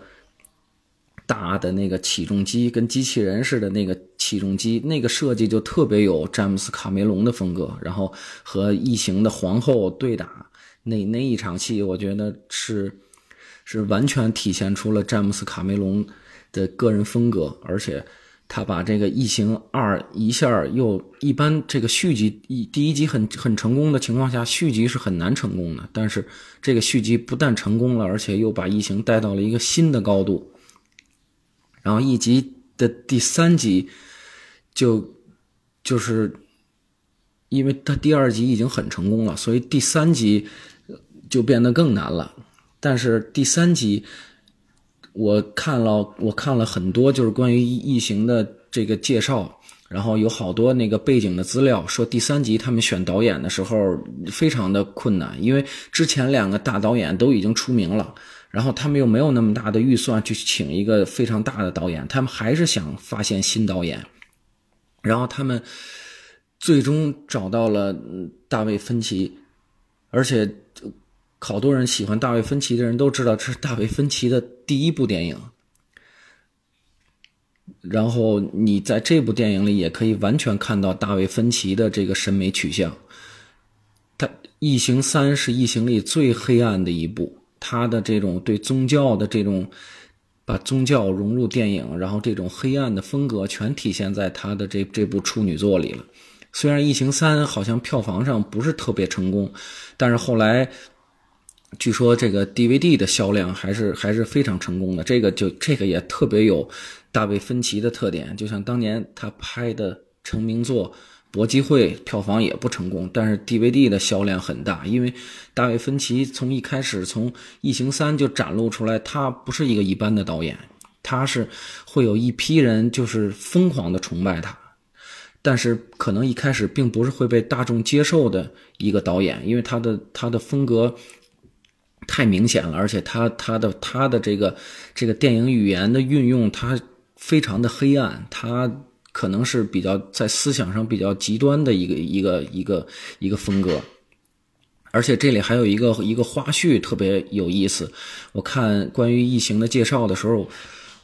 大的那个起重机跟机器人似的那个起重机，那个设计就特别有詹姆斯卡梅隆的风格。然后和异形的皇后对打那那一场戏，我觉得是是完全体现出了詹姆斯卡梅隆的个人风格，而且他把这个《异形二》一下又一般这个续集一第一集很很成功的情况下，续集是很难成功的，但是这个续集不但成功了，而且又把异形带到了一个新的高度。然后一集的第三集就就是。因为他第二集已经很成功了，所以第三集就变得更难了。但是第三集我看了，我看了很多就是关于异形的这个介绍，然后有好多那个背景的资料，说第三集他们选导演的时候非常的困难，因为之前两个大导演都已经出名了，然后他们又没有那么大的预算去请一个非常大的导演，他们还是想发现新导演，然后他们。最终找到了大卫芬奇，而且好多人喜欢大卫芬奇的人都知道，这是大卫芬奇的第一部电影。然后你在这部电影里也可以完全看到大卫芬奇的这个审美取向。他《异形三》是《异形》里最黑暗的一部，他的这种对宗教的这种把宗教融入电影，然后这种黑暗的风格全体现在他的这这部处女作里了。虽然《异形三》好像票房上不是特别成功，但是后来据说这个 DVD 的销量还是还是非常成功的。这个就这个也特别有大卫芬奇的特点，就像当年他拍的成名作《搏击会》，票房也不成功，但是 DVD 的销量很大。因为大卫芬奇从一开始从《异形三》就展露出来，他不是一个一般的导演，他是会有一批人就是疯狂的崇拜他。但是可能一开始并不是会被大众接受的一个导演，因为他的他的风格太明显了，而且他他的他的这个这个电影语言的运用，他非常的黑暗，他可能是比较在思想上比较极端的一个一个一个一个风格。而且这里还有一个一个花絮特别有意思，我看关于异形的介绍的时候。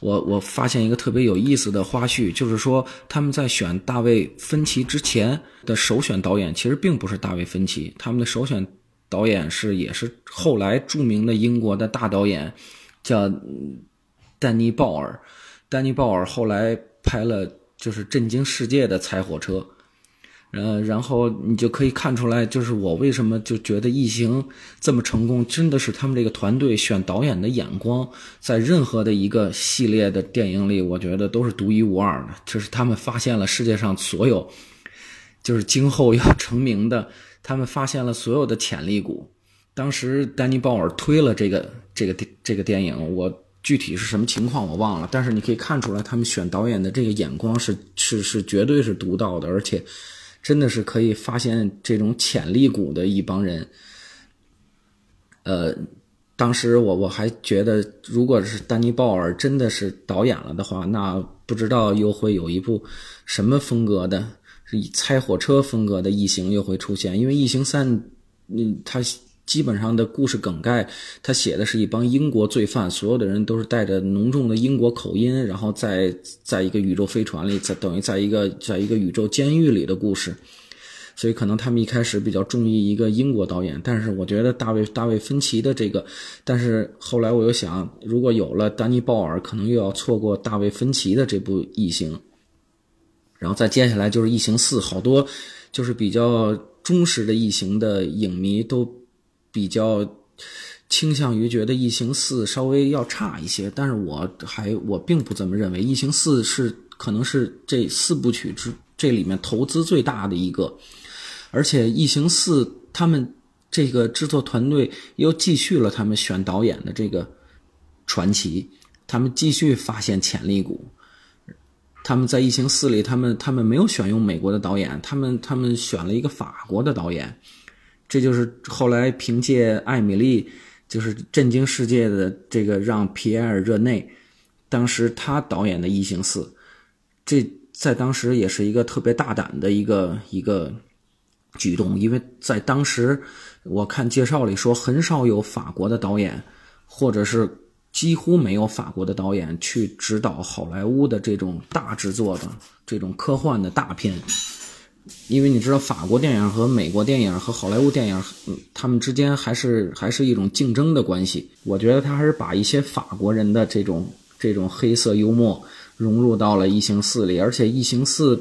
我我发现一个特别有意思的花絮，就是说他们在选大卫芬奇之前的首选导演其实并不是大卫芬奇，他们的首选导演是也是后来著名的英国的大导演，叫丹尼鲍尔。丹尼鲍尔后来拍了就是震惊世界的《踩火车》。呃，然后你就可以看出来，就是我为什么就觉得《异形》这么成功，真的是他们这个团队选导演的眼光，在任何的一个系列的电影里，我觉得都是独一无二的。就是他们发现了世界上所有，就是今后要成名的，他们发现了所有的潜力股。当时丹尼鲍尔推了这个这个电这个电影，我具体是什么情况我忘了，但是你可以看出来，他们选导演的这个眼光是是是绝对是独到的，而且。真的是可以发现这种潜力股的一帮人。呃，当时我我还觉得，如果是丹尼鲍尔真的是导演了的话，那不知道又会有一部什么风格的，是以猜火车风格的异形又会出现，因为异形三，嗯，它。基本上的故事梗概，他写的是一帮英国罪犯，所有的人都是带着浓重的英国口音，然后在在一个宇宙飞船里，在等于在一个在一个宇宙监狱里的故事。所以可能他们一开始比较中意一个英国导演，但是我觉得大卫大卫芬奇的这个，但是后来我又想，如果有了丹尼鲍尔，可能又要错过大卫芬奇的这部《异形》，然后再接下来就是《异形四》，好多就是比较忠实的《异形》的影迷都。比较倾向于觉得《异形四》稍微要差一些，但是我还我并不这么认为，《异形四》是可能是这四部曲之这里面投资最大的一个，而且《异形四》他们这个制作团队又继续了他们选导演的这个传奇，他们继续发现潜力股，他们在《异形四》里，他们他们没有选用美国的导演，他们他们选了一个法国的导演。这就是后来凭借《艾米丽》就是震惊世界的这个让皮埃尔·热内，当时他导演的《异形四》，这在当时也是一个特别大胆的一个一个举动，因为在当时我看介绍里说，很少有法国的导演，或者是几乎没有法国的导演去指导好莱坞的这种大制作的这种科幻的大片。因为你知道法国电影和美国电影和好莱坞电影，他们之间还是还是一种竞争的关系。我觉得他还是把一些法国人的这种这种黑色幽默融入到了《异形四》里，而且《异形四》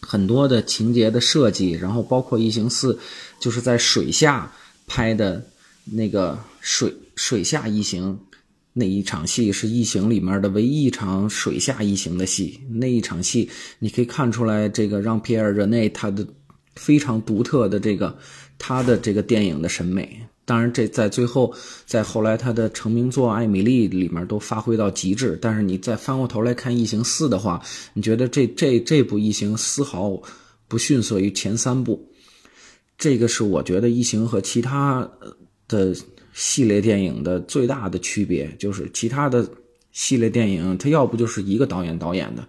很多的情节的设计，然后包括《异形四》就是在水下拍的那个水水下异形。那一场戏是《异形》里面的唯一一场水下异形的戏。那一场戏，你可以看出来，这个让皮尔·热内他的非常独特的这个他的这个电影的审美。当然，这在最后，在后来他的成名作《艾米丽》里面都发挥到极致。但是你再翻过头来看《异形四》的话，你觉得这这这部《异形》丝毫不逊色于前三部。这个是我觉得《异形》和其他的。系列电影的最大的区别就是，其他的系列电影它要不就是一个导演导演的，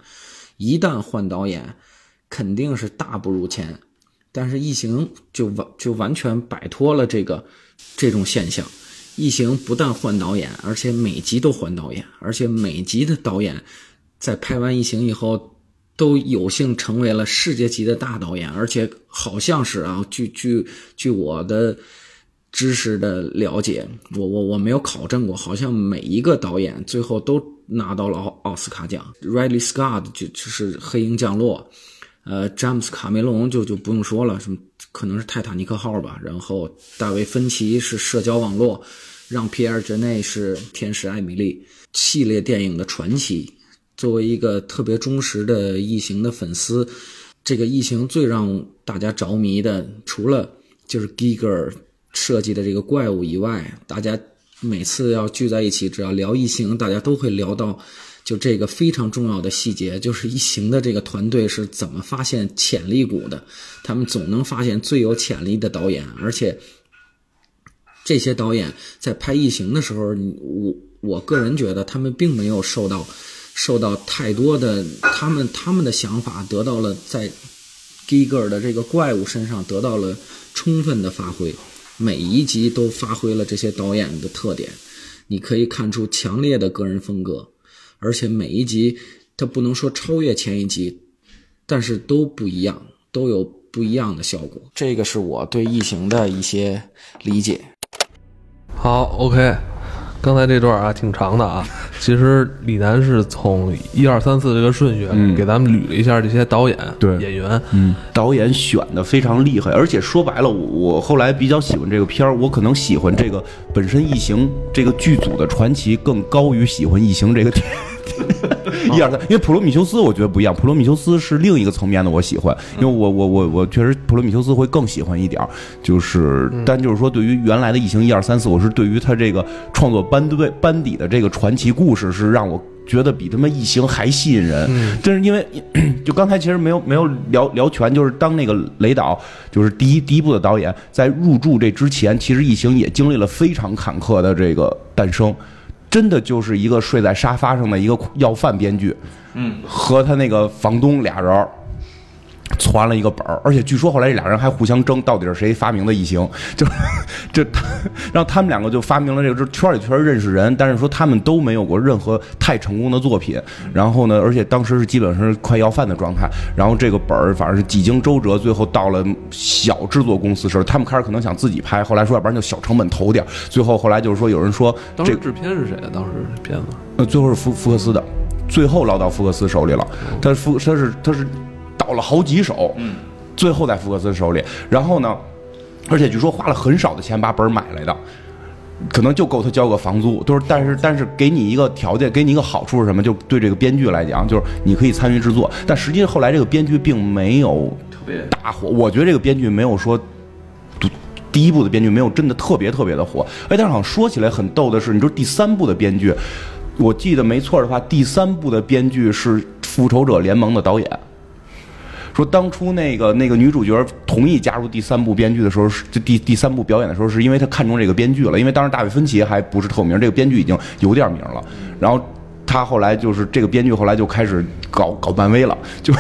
一旦换导演，肯定是大不如前。但是《异形》就完就完全摆脱了这个这种现象，《异形》不但换导演，而且每集都换导演，而且每集的导演在拍完《异形》以后，都有幸成为了世界级的大导演，而且好像是啊，据据据我的。知识的了解，我我我没有考证过，好像每一个导演最后都拿到了奥奥斯卡奖。Riley Scott 就就是《黑鹰降落》，呃，詹姆斯卡梅隆就就不用说了，什么可能是《泰坦尼克号》吧。然后大卫芬奇是《社交网络》，让皮埃尔·杰内是《天使艾米丽》系列电影的传奇。作为一个特别忠实的异形的粉丝，这个异形最让大家着迷的，除了就是 Giger。设计的这个怪物以外，大家每次要聚在一起，只要聊异形，大家都会聊到就这个非常重要的细节，就是异形的这个团队是怎么发现潜力股的。他们总能发现最有潜力的导演，而且这些导演在拍异形的时候，我我个人觉得他们并没有受到受到太多的，他们他们的想法得到了在 Giger 的这个怪物身上得到了充分的发挥。每一集都发挥了这些导演的特点，你可以看出强烈的个人风格，而且每一集它不能说超越前一集，但是都不一样，都有不一样的效果。这个是我对异形的一些理解。好，OK。刚才这段啊挺长的啊，其实李楠是从一二三四这个顺序给咱们捋了一下这些导演、对。演员，嗯，导演选的非常厉害，而且说白了，我后来比较喜欢这个片儿，我可能喜欢这个本身《异形》这个剧组的传奇更高于喜欢《异形》这个。一二三，因为普罗米修斯我觉得不一样，普罗米修斯是另一个层面的，我喜欢，因为我我我我确实普罗米修斯会更喜欢一点就是，但就是说对于原来的异形一二三四，我是对于他这个创作班队班底的这个传奇故事是让我觉得比他妈异形还吸引人，就是因为就刚才其实没有没有聊聊全，就是当那个雷导就是第一第一部的导演在入驻这之前，其实异形也经历了非常坎坷的这个诞生。真的就是一个睡在沙发上的一个要饭编剧，嗯，和他那个房东俩人。传了一个本儿，而且据说后来这俩人还互相争，到底是谁发明的异形？就这，然后他们两个就发明了这个，圈里圈认识人，但是说他们都没有过任何太成功的作品。然后呢，而且当时是基本上是快要饭的状态。然后这个本儿反正是几经周折，最后到了小制作公司时候，他们开始可能想自己拍，后来说要不然就小成本投点。最后后来就是说有人说，当时制片是谁啊？当时片子？呃，最后是福福克斯的，最后落到福克斯手里了。他福他是他是。倒了好几手，嗯，最后在福克斯手里。然后呢，而且据说花了很少的钱把本买来的，可能就够他交个房租。都是，但是但是给你一个条件，给你一个好处是什么？就对这个编剧来讲，就是你可以参与制作。但实际上后来这个编剧并没有特别大火。我觉得这个编剧没有说，第一部的编剧没有真的特别特别的火。哎，但是好像说起来很逗的是，你说第三部的编剧，我记得没错的话，第三部的编剧是《复仇者联盟》的导演。说当初那个那个女主角同意加入第三部编剧的时候，是第第三部表演的时候，是因为她看中这个编剧了。因为当时大卫芬奇还不是透明，这个编剧已经有点名了。然后他后来就是这个编剧后来就开始搞搞漫威了，就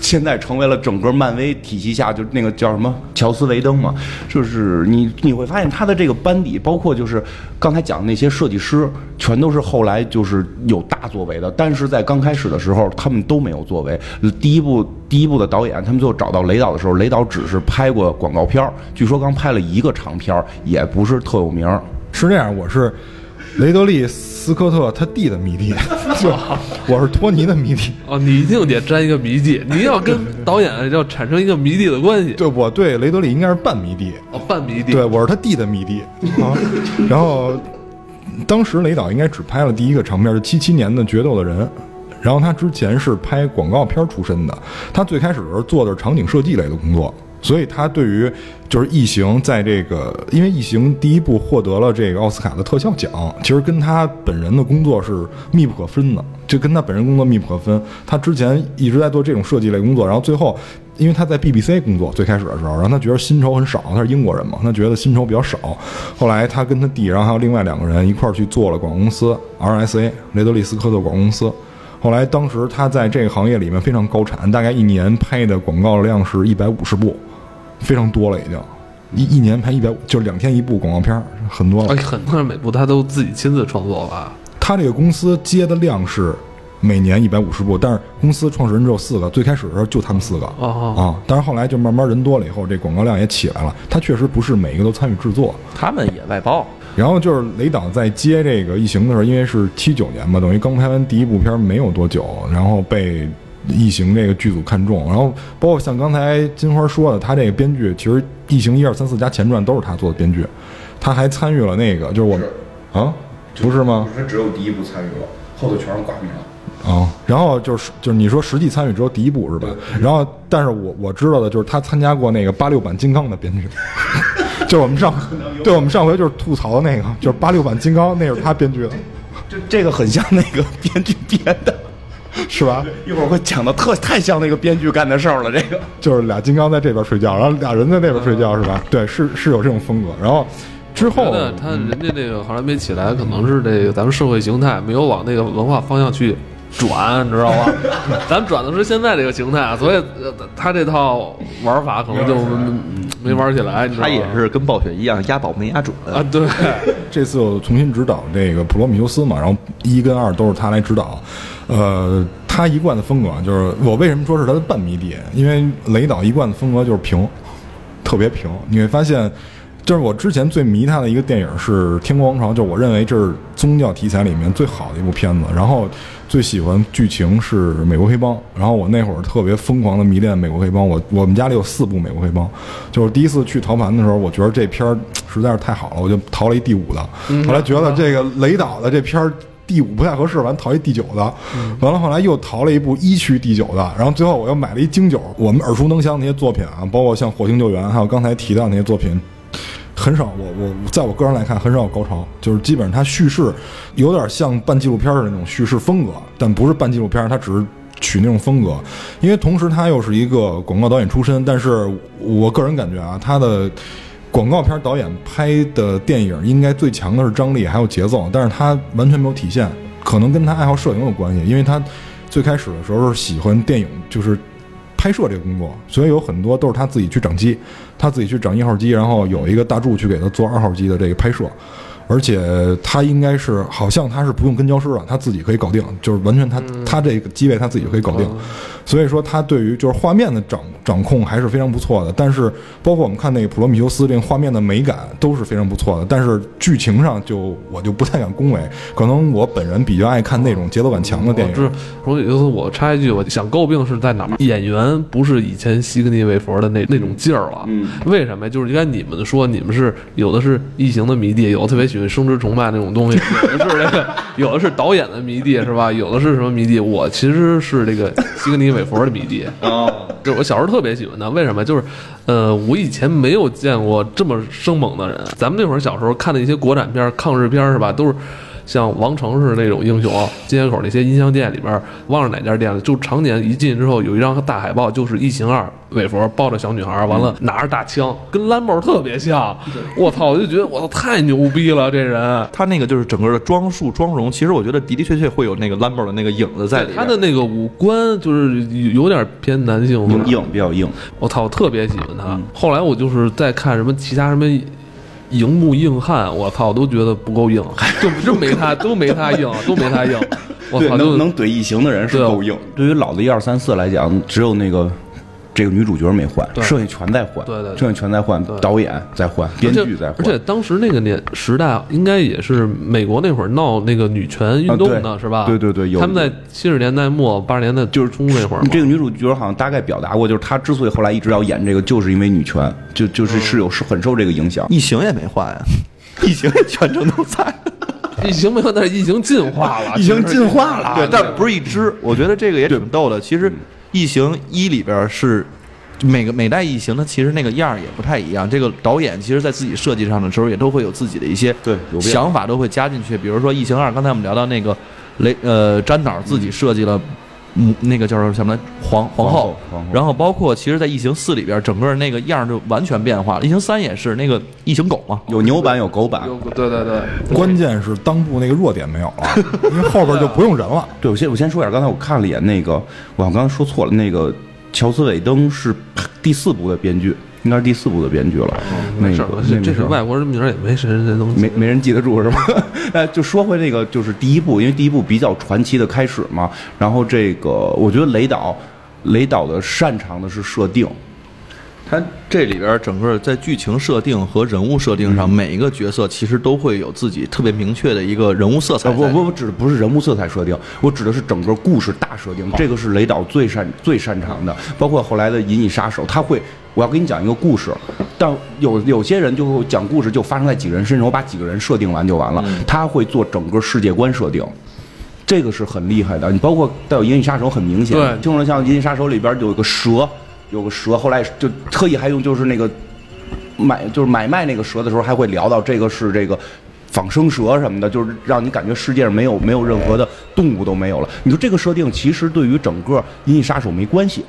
现在成为了整个漫威体系下就那个叫什么乔斯维登嘛，就是你你会发现他的这个班底，包括就是刚才讲的那些设计师，全都是后来就是有大作为的，但是在刚开始的时候他们都没有作为。第一部第一部的导演，他们最后找到雷导的时候，雷导只是拍过广告片据说刚拍了一个长片也不是特有名。是这样，我是雷德利·斯科特他弟的迷弟，就我是托尼的迷弟。哦，你一定得沾一个迷弟，你要跟 导演要产生一个迷弟的关系。对，我对雷德利应该是半迷弟，哦，半迷弟。对，我是他弟的迷弟 啊。然后当时雷导应该只拍了第一个长片，是七七年的《决斗的人》。然后他之前是拍广告片出身的，他最开始做的是场景设计类的工作，所以他对于就是《异形》在这个，因为《异形》第一部获得了这个奥斯卡的特效奖，其实跟他本人的工作是密不可分的，就跟他本人工作密不可分。他之前一直在做这种设计类工作，然后最后因为他在 BBC 工作，最开始的时候，然后他觉得薪酬很少，他是英国人嘛，他觉得薪酬比较少。后来他跟他弟，然后还有另外两个人一块儿去做了广告公司 RSA 雷德利斯科特广告公司。后来，当时他在这个行业里面非常高产，大概一年拍的广告量是一百五十部，非常多了已经。一一年拍一百，就是两天一部广告片儿，很多了。哎，很多人每部他都自己亲自创作吧？他这个公司接的量是每年一百五十部，但是公司创始人只有四个，最开始的时候就他们四个哦啊。但是后来就慢慢人多了以后，这广告量也起来了。他确实不是每一个都参与制作，他们也外包。然后就是雷导在接这个《异形》的时候，因为是七九年嘛，等于刚拍完第一部片没有多久，然后被《异形》这个剧组看中，然后包括像刚才金花说的，他这个编剧其实《异形》一二三四加前传都是他做的编剧，他还参与了那个就是我们啊，不是吗？他只有第一部参与了，后头全是挂名。了。啊、然后就是就是你说实际参与只有第一部是吧？然后但是我我知道的就是他参加过那个八六版金刚的编剧，就是我们上对我们上回就是吐槽的那个，就是八六版金刚，那是他编剧的，这这个很像那个编剧编的，是吧？一会儿会讲的特太像那个编剧干的事儿了。这个就是俩金刚在这边睡觉，然后俩人在那边睡觉，是吧？对，是是有这种风格。然后之后觉得他人家那个后来没起来，可能是这个咱们社会形态没有往那个文化方向去转，你知道吗？咱转的是现在这个形态，所以呃他这套玩法可能就嗯 没玩起来。他也是跟暴雪一样，押宝没押准。啊，对，这次又重新指导这个《普罗米修斯》嘛，然后一跟二都是他来指导。呃，他一贯的风格就是我为什么说是他的半迷弟，因为雷导一贯的风格就是平，特别平。你会发现，就是我之前最迷他的一个电影是《天国王朝》，就我认为这是宗教题材里面最好的一部片子。然后最喜欢剧情是《美国黑帮》，然后我那会儿特别疯狂的迷恋《美国黑帮》，我我们家里有四部《美国黑帮》，就是第一次去淘盘的时候，我觉得这片儿实在是太好了，我就淘了一第五的。后来觉得这个雷导的这片儿。第五不太合适，完淘一第九的，完了后来又淘了一部一区第九的，然后最后我又买了一京九。我们耳熟能详那些作品啊，包括像《火星救援》，还有刚才提到那些作品，很少。我我在我个人来看，很少有高潮，就是基本上它叙事有点像半纪录片的那种叙事风格，但不是半纪录片，它只是取那种风格。因为同时他又是一个广告导演出身，但是我个人感觉啊，他的。广告片导演拍的电影应该最强的是张力还有节奏，但是他完全没有体现，可能跟他爱好摄影有关系，因为他最开始的时候是喜欢电影，就是拍摄这个工作，所以有很多都是他自己去整机，他自己去整一号机，然后有一个大柱去给他做二号机的这个拍摄，而且他应该是好像他是不用跟教师了，他自己可以搞定，就是完全他他这个机位他自己可以搞定，所以说他对于就是画面的掌掌控还是非常不错的。但是包括我们看那个《普罗米修斯》这个画面的美感都是非常不错的，但是剧情上就我就不太敢恭维，可能我本人比较爱看那种节奏感强的电影是普。罗米修斯，我插一句，我想诟病是在哪儿？演员不是以前西格尼韦佛的那那种劲儿了。嗯，为什么呀？就是应该你们说，你们是有的是异形的迷弟，有的特别喜欢生殖崇拜那种东西，有的是这个，有的是导演的迷弟，是吧？有的是什么迷弟？我其实是这个西格尼韦佛的迷弟。啊，这我小时候特别喜欢他，为什么？就是，呃，我以前没有见过这么生猛的人。咱们那会儿小时候看的一些国产片、抗日片是吧，都是像王成是那种英雄，金街口那些音像店里边，忘了哪家店了，就常年一进之后有一张大海报，就是异形二韦佛抱着小女孩，完了拿着大枪，跟蓝豹特别像。我操，我就觉得我操太牛逼了，这人。他那个就是整个的装束妆容，其实我觉得的的确确会有那个 Lambo 的那个影子在里面。他的那个五官就是有点偏男性硬硬比较硬。我操，我特别喜欢他。后来我就是在看什么其他什么。荧幕硬汉，我操，都觉得不够硬，就就没他，都没他硬，都没他硬。我操，能能怼异形的人是够硬。对于老的一二三四来讲，只有那个。这个女主角没换，剩下全在换，对对，剩下全在换，导演在换，编剧在换。而且当时那个年时代，应该也是美国那会儿闹那个女权运动的是吧？对对对，他们在七十年代末八十年代就是冲那会儿。这个女主角好像大概表达过，就是她之所以后来一直要演这个，就是因为女权，就就是是有是很受这个影响。异形也没换呀，异形也全程都在。异形没有，但是异形进化了，异形进化了，对，但不是一只。我觉得这个也挺逗的。其实异形一里边是。每个每代异形，它其实那个样儿也不太一样。这个导演其实，在自己设计上的时候，也都会有自己的一些对想法，都会加进去。比如说异形二，刚才我们聊到那个雷呃詹导自己设计了，嗯，那个叫什么皇皇后，然后包括其实，在异形四里边，整个那个样就完全变化了。异形三也是那个异形狗嘛，有牛版有狗版，对对对。关键是裆部那个弱点没有了，因为后边就不用人了。对，我先我先说一下，刚才我看了一眼那个，我刚刚说错了，那个。乔斯·韦登是第四部的编剧，应该是第四部的编剧了。那个，这是外国人名也没谁谁能没没人记得住是吧？哎，就说回那个，就是第一部，因为第一部比较传奇的开始嘛。然后这个，我觉得雷导，雷导的擅长的是设定。他这里边整个在剧情设定和人物设定上，每一个角色其实都会有自己特别明确的一个人物色彩。不不，我指的不是人物色彩设定，我指的是整个故事大设定。这个是雷导最擅最擅长的。包括后来的《银翼杀手》，他会，我要给你讲一个故事，但有有些人就会讲故事就发生在几个人身上，我把几个人设定完就完了。他会做整个世界观设定，这个是很厉害的。你包括带有《银翼杀手》，很明显，对，听说像《银翼杀手》里边有一个蛇。有个蛇，后来就特意还用就是那个买就是买卖那个蛇的时候，还会聊到这个是这个仿生蛇什么的，就是让你感觉世界上没有没有任何的动物都没有了。你说这个设定其实对于整个《银翼杀手》没关系。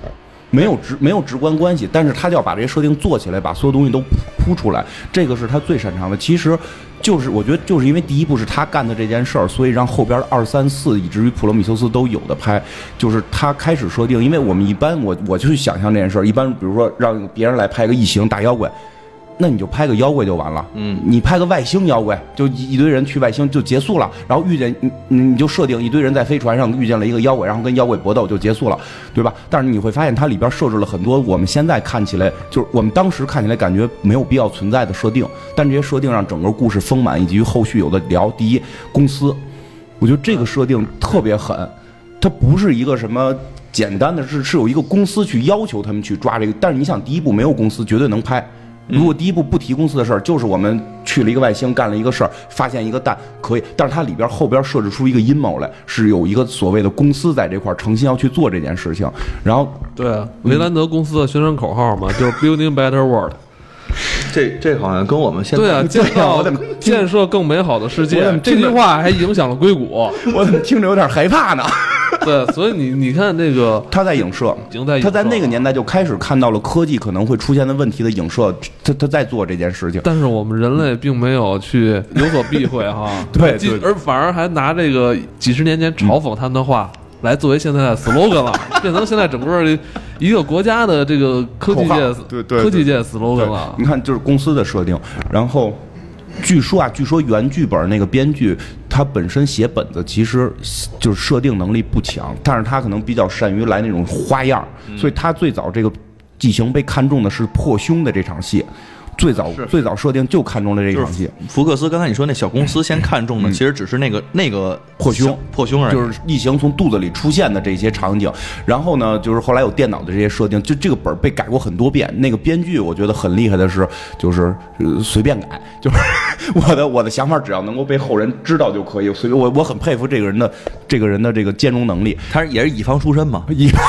没有直没有直观关系，但是他就要把这些设定做起来，把所有东西都铺出来，这个是他最擅长的。其实，就是我觉得就是因为第一部是他干的这件事儿，所以让后边的二三四以至于普罗米修斯都有的拍，就是他开始设定。因为我们一般我我就去想象这件事儿，一般比如说让别人来拍个异形大妖怪。那你就拍个妖怪就完了，嗯，你拍个外星妖怪，就一堆人去外星就结束了，然后遇见你，你就设定一堆人在飞船上遇见了一个妖怪，然后跟妖怪搏斗就结束了，对吧？但是你会发现它里边设置了很多我们现在看起来就是我们当时看起来感觉没有必要存在的设定，但这些设定让整个故事丰满，以及后续有的聊。第一，公司，我觉得这个设定特别狠，它不是一个什么简单的，是是有一个公司去要求他们去抓这个，但是你想第一部没有公司绝对能拍。如果第一步不提公司的事儿，就是我们去了一个外星干了一个事儿，发现一个蛋可以，但是它里边后边设置出一个阴谋来，是有一个所谓的公司在这块儿诚心要去做这件事情。然后，对啊，维兰德公司的宣传口号嘛，就是 Building Better World。这这好像跟我们现在对啊，建造建设更美好的世界，这句话还影响了硅谷，我怎么听着有点害怕呢？对，所以你你看那个他在影射，他在那个年代就开始看到了科技可能会出现的问题的影射，他他在做这件事情。但是我们人类并没有去有所避讳哈，对，而反而还拿这个几十年前嘲讽他们的话来作为现在的 slogan 了，变成现在整个一个国家的这个科技界对对科技界 slogan 了。你看，就是公司的设定，然后。据说啊，据说原剧本那个编剧他本身写本子其实就是设定能力不强，但是他可能比较善于来那种花样，所以他最早这个剧情被看中的是破胸的这场戏。最早最早设定就看中了这场戏。福克斯刚才你说那小公司先看中的，其实只是那个那个破胸破胸而已，就是异形从肚子里出现的这些场景。然后呢，就是后来有电脑的这些设定，就这个本被改过很多遍。那个编剧我觉得很厉害的是，就是随便改，就是我的我的想法只要能够被后人知道就可以。所以我我很佩服这个人的这个人的这个兼容能力。他也是乙方出身嘛，乙方。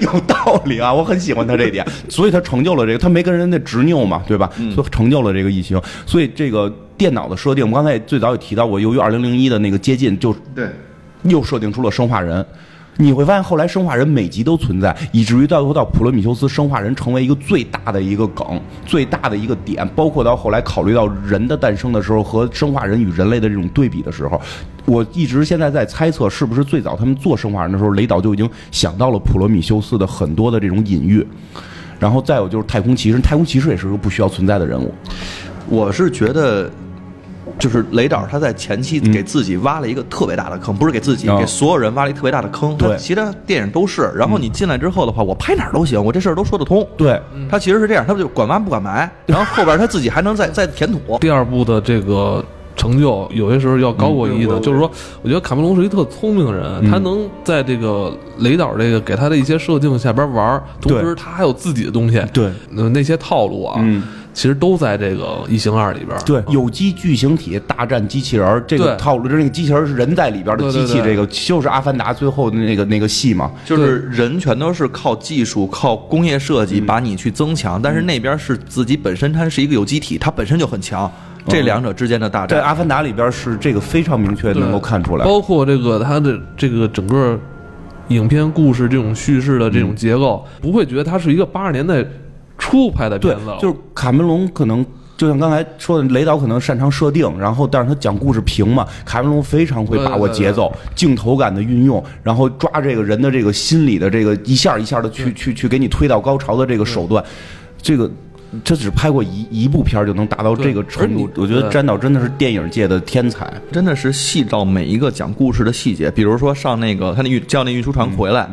有道理啊，我很喜欢他这点，所以他成就了这个，他没跟人家执拗嘛，对吧？所以成就了这个异形。所以这个电脑的设定，我们刚才也最早也提到过，由于二零零一的那个接近，就对，又设定出了生化人。你会发现，后来生化人每集都存在，以至于到最后到普罗米修斯，生化人成为一个最大的一个梗，最大的一个点。包括到后来考虑到人的诞生的时候，和生化人与人类的这种对比的时候，我一直现在在猜测，是不是最早他们做生化人的时候，雷导就已经想到了普罗米修斯的很多的这种隐喻。然后再有就是太空骑士，太空骑士也是个不需要存在的人物。我是觉得，就是雷导他在前期给自己挖了一个特别大的坑，不是给自己，哦给所有人挖了一个特别大的坑。对他其他电影都是，然后你进来之后的话，我拍哪儿都行，我这事儿都说得通。对，他其实是这样，他就管挖不管埋，然后后边他自己还能再 再填土。第二部的这个成就，有些时候要高过一的。就是说，我觉得卡梅隆是一特聪明的人，他能在这个雷导这个给他的一些设定下边玩，同时他还有自己的东西。对呃，那些套路啊，嗯其实都在这个《异形二》里边儿。对，有机巨型体大战机器人儿，这个套路就是那个机器人是人在里边的机器，对这个就是《阿凡达》最后的那个那个戏嘛。就是人全都是靠技术、靠工业设计把你去增强，但是那边是自己本身它是一个有机体，它本身就很强，这两者之间的大战在《战。阿凡达》里边是这个非常明确能够看出来。包括这个它的这个整个影片故事这种叙事的这种结构，不会觉得它是一个八十年代初拍的对片子了，就是卡梅隆可能。就像刚才说的，雷导可能擅长设定，然后但是他讲故事平嘛。卡梅隆非常会把握节奏、镜头感的运用，然后抓这个人的这个心理的这个一下一下的去去去给你推到高潮的这个手段，这个他只拍过一一部片就能达到这个程度，我觉得詹导真的是电影界的天才。真的是细到每一个讲故事的细节，比如说上那个他那运叫那运输船回来，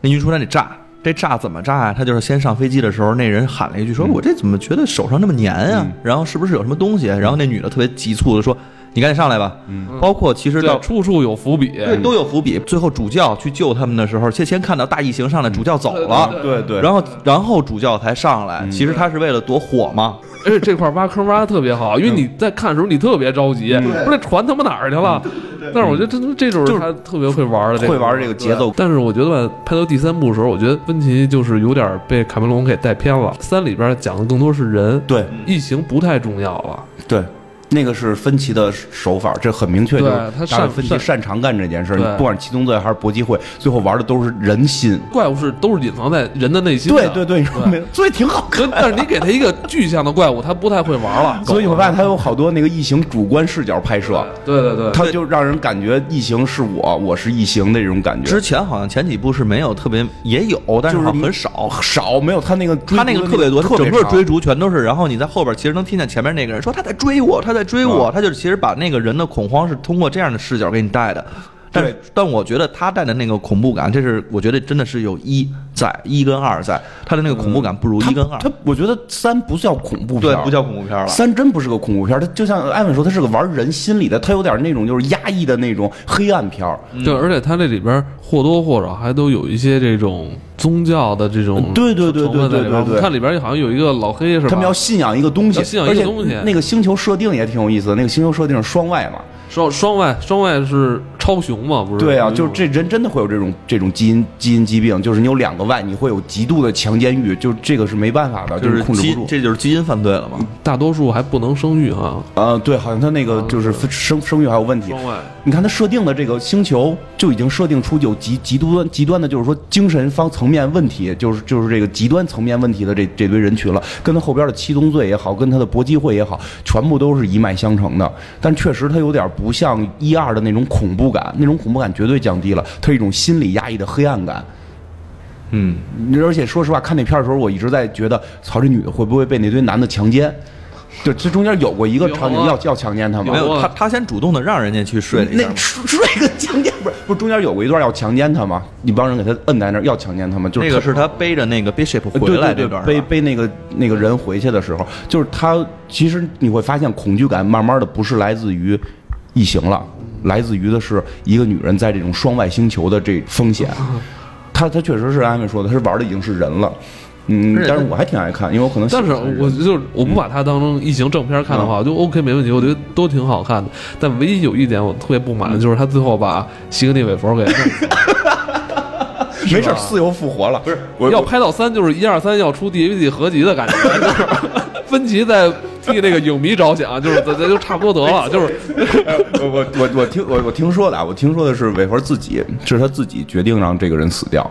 那运输船得炸，这炸怎么炸呀、他就是先上飞机的时候，那人喊了一句说：“我这怎么觉得手上那么黏啊、然后是不是有什么东西？然后那女的特别急促的说：“你赶紧上来吧。包括其实到处处有伏笔。对都有伏笔。最后主教去救他们的时候，先先看到大异形上来，主教走了，对对然后然后主教才上来。其实他是为了躲火嘛。而且这块挖坑挖的特别好，因为你在看的时候你特别着急，不是这船他妈哪儿去了？但是我觉得这这种就是他特别会玩的，会玩这个节奏但是我觉得吧，拍到第三部的时候，我觉得温奇就是有点被卡梅隆给带偏了。三里边讲的更多是人，对异形不太重要了。对，那个是分歧的手法，这很明确，就是对他达擅芬奇擅长干这件事儿。不管是七宗罪还是搏击会，最后玩的都是人心。怪物是都是隐藏在人的内心的，对对对，你说没？所以挺好看。但是你给他一个具象的怪物，他不太会玩了。所以你会发现他有好多那个异形主观视角拍摄，对对对，他就让人感觉异形是我，我是异形的这种感觉之。前好像前几部是没有特别，也有，但是就是很少。少没有他那个追他那个特别多，特别整个追逐全都是，然后你在后边其实能听见前面那个人说他在追我，他在追我，他就其实把那个人的恐慌是通过这样的视角给你带的。但，但我觉得他带的那个恐怖感，这是我觉得真的是有一在一跟二在，他的那个恐怖感不如一跟二他，我觉得三不叫恐怖片不叫恐怖片了。三真不是个恐怖片儿，它就像艾文说，他是个玩人心理的，他有点那种就是压抑的那种黑暗片儿。对，而且它这里边或多或少还都有一些这种宗教的这种对对对对对对对它里边好像有一个老黑是吧？他们要信仰一个东西，信仰一个东西而且那个星球设定也挺有意思的。那个星球设定是双外嘛？双双外双外是超雄嘛？不是？对啊，就是这人真的会有这种这种基因基因疾病，就是你有两个外，你会有极度的强奸欲，就这个是没办法的，就是控制不住。这就是基因犯罪了嘛？大多数还不能生育哈。啊，对，好像他那个就是生生育还有问题。你看他设定的这个星球就已经设定出有极极端极端的，就是说精神方层面问题，就是就是这个极端层面问题的这这堆人群了，跟他后边的七宗罪也好，跟他的搏击会也好，全部都是一脉相承的。但确实他有点不像一二的那种恐怖感，那种恐怖感绝对降低了，它是一种心理压抑的黑暗感。嗯，而且说实话，看那片儿的时候，我一直在觉得，操，这女的会不会被那堆男的强奸？对，这中间有过一个场景要要强奸她吗？没有啊他他先主动的让人家去睡了一下那睡睡个强奸不是不是中间有过一段要强奸她吗？一帮人给她摁在那儿要强奸她吗？就是特那个是他背着那个 Bishop 呃回来对对对那段背背那个那个人回去的时候，就是他其实你会发现恐惧感慢慢的不是来自于异形了，来自于的是一个女人在这种双外星球的这风险。他他确实是安慰说的，他是玩的已经是人了。嗯但是我还挺爱看，因为我可能但是我就是我不把它当成异形正片看的嗯。话，我就 OK 没问题，我觉得都挺好看的。但唯一有一点我特别不满的就是他最后把西格尼韦佛给弄死 没事儿自由复活了，不是我要拍到三就是一二三要出 DVD 合集的感觉，就是 芬奇在替那个影迷着想，就是咱咱就差不多得了，就是 我我我我听我我听说的啊，我听说的是韦佛自己是他自己决定让这个人死掉，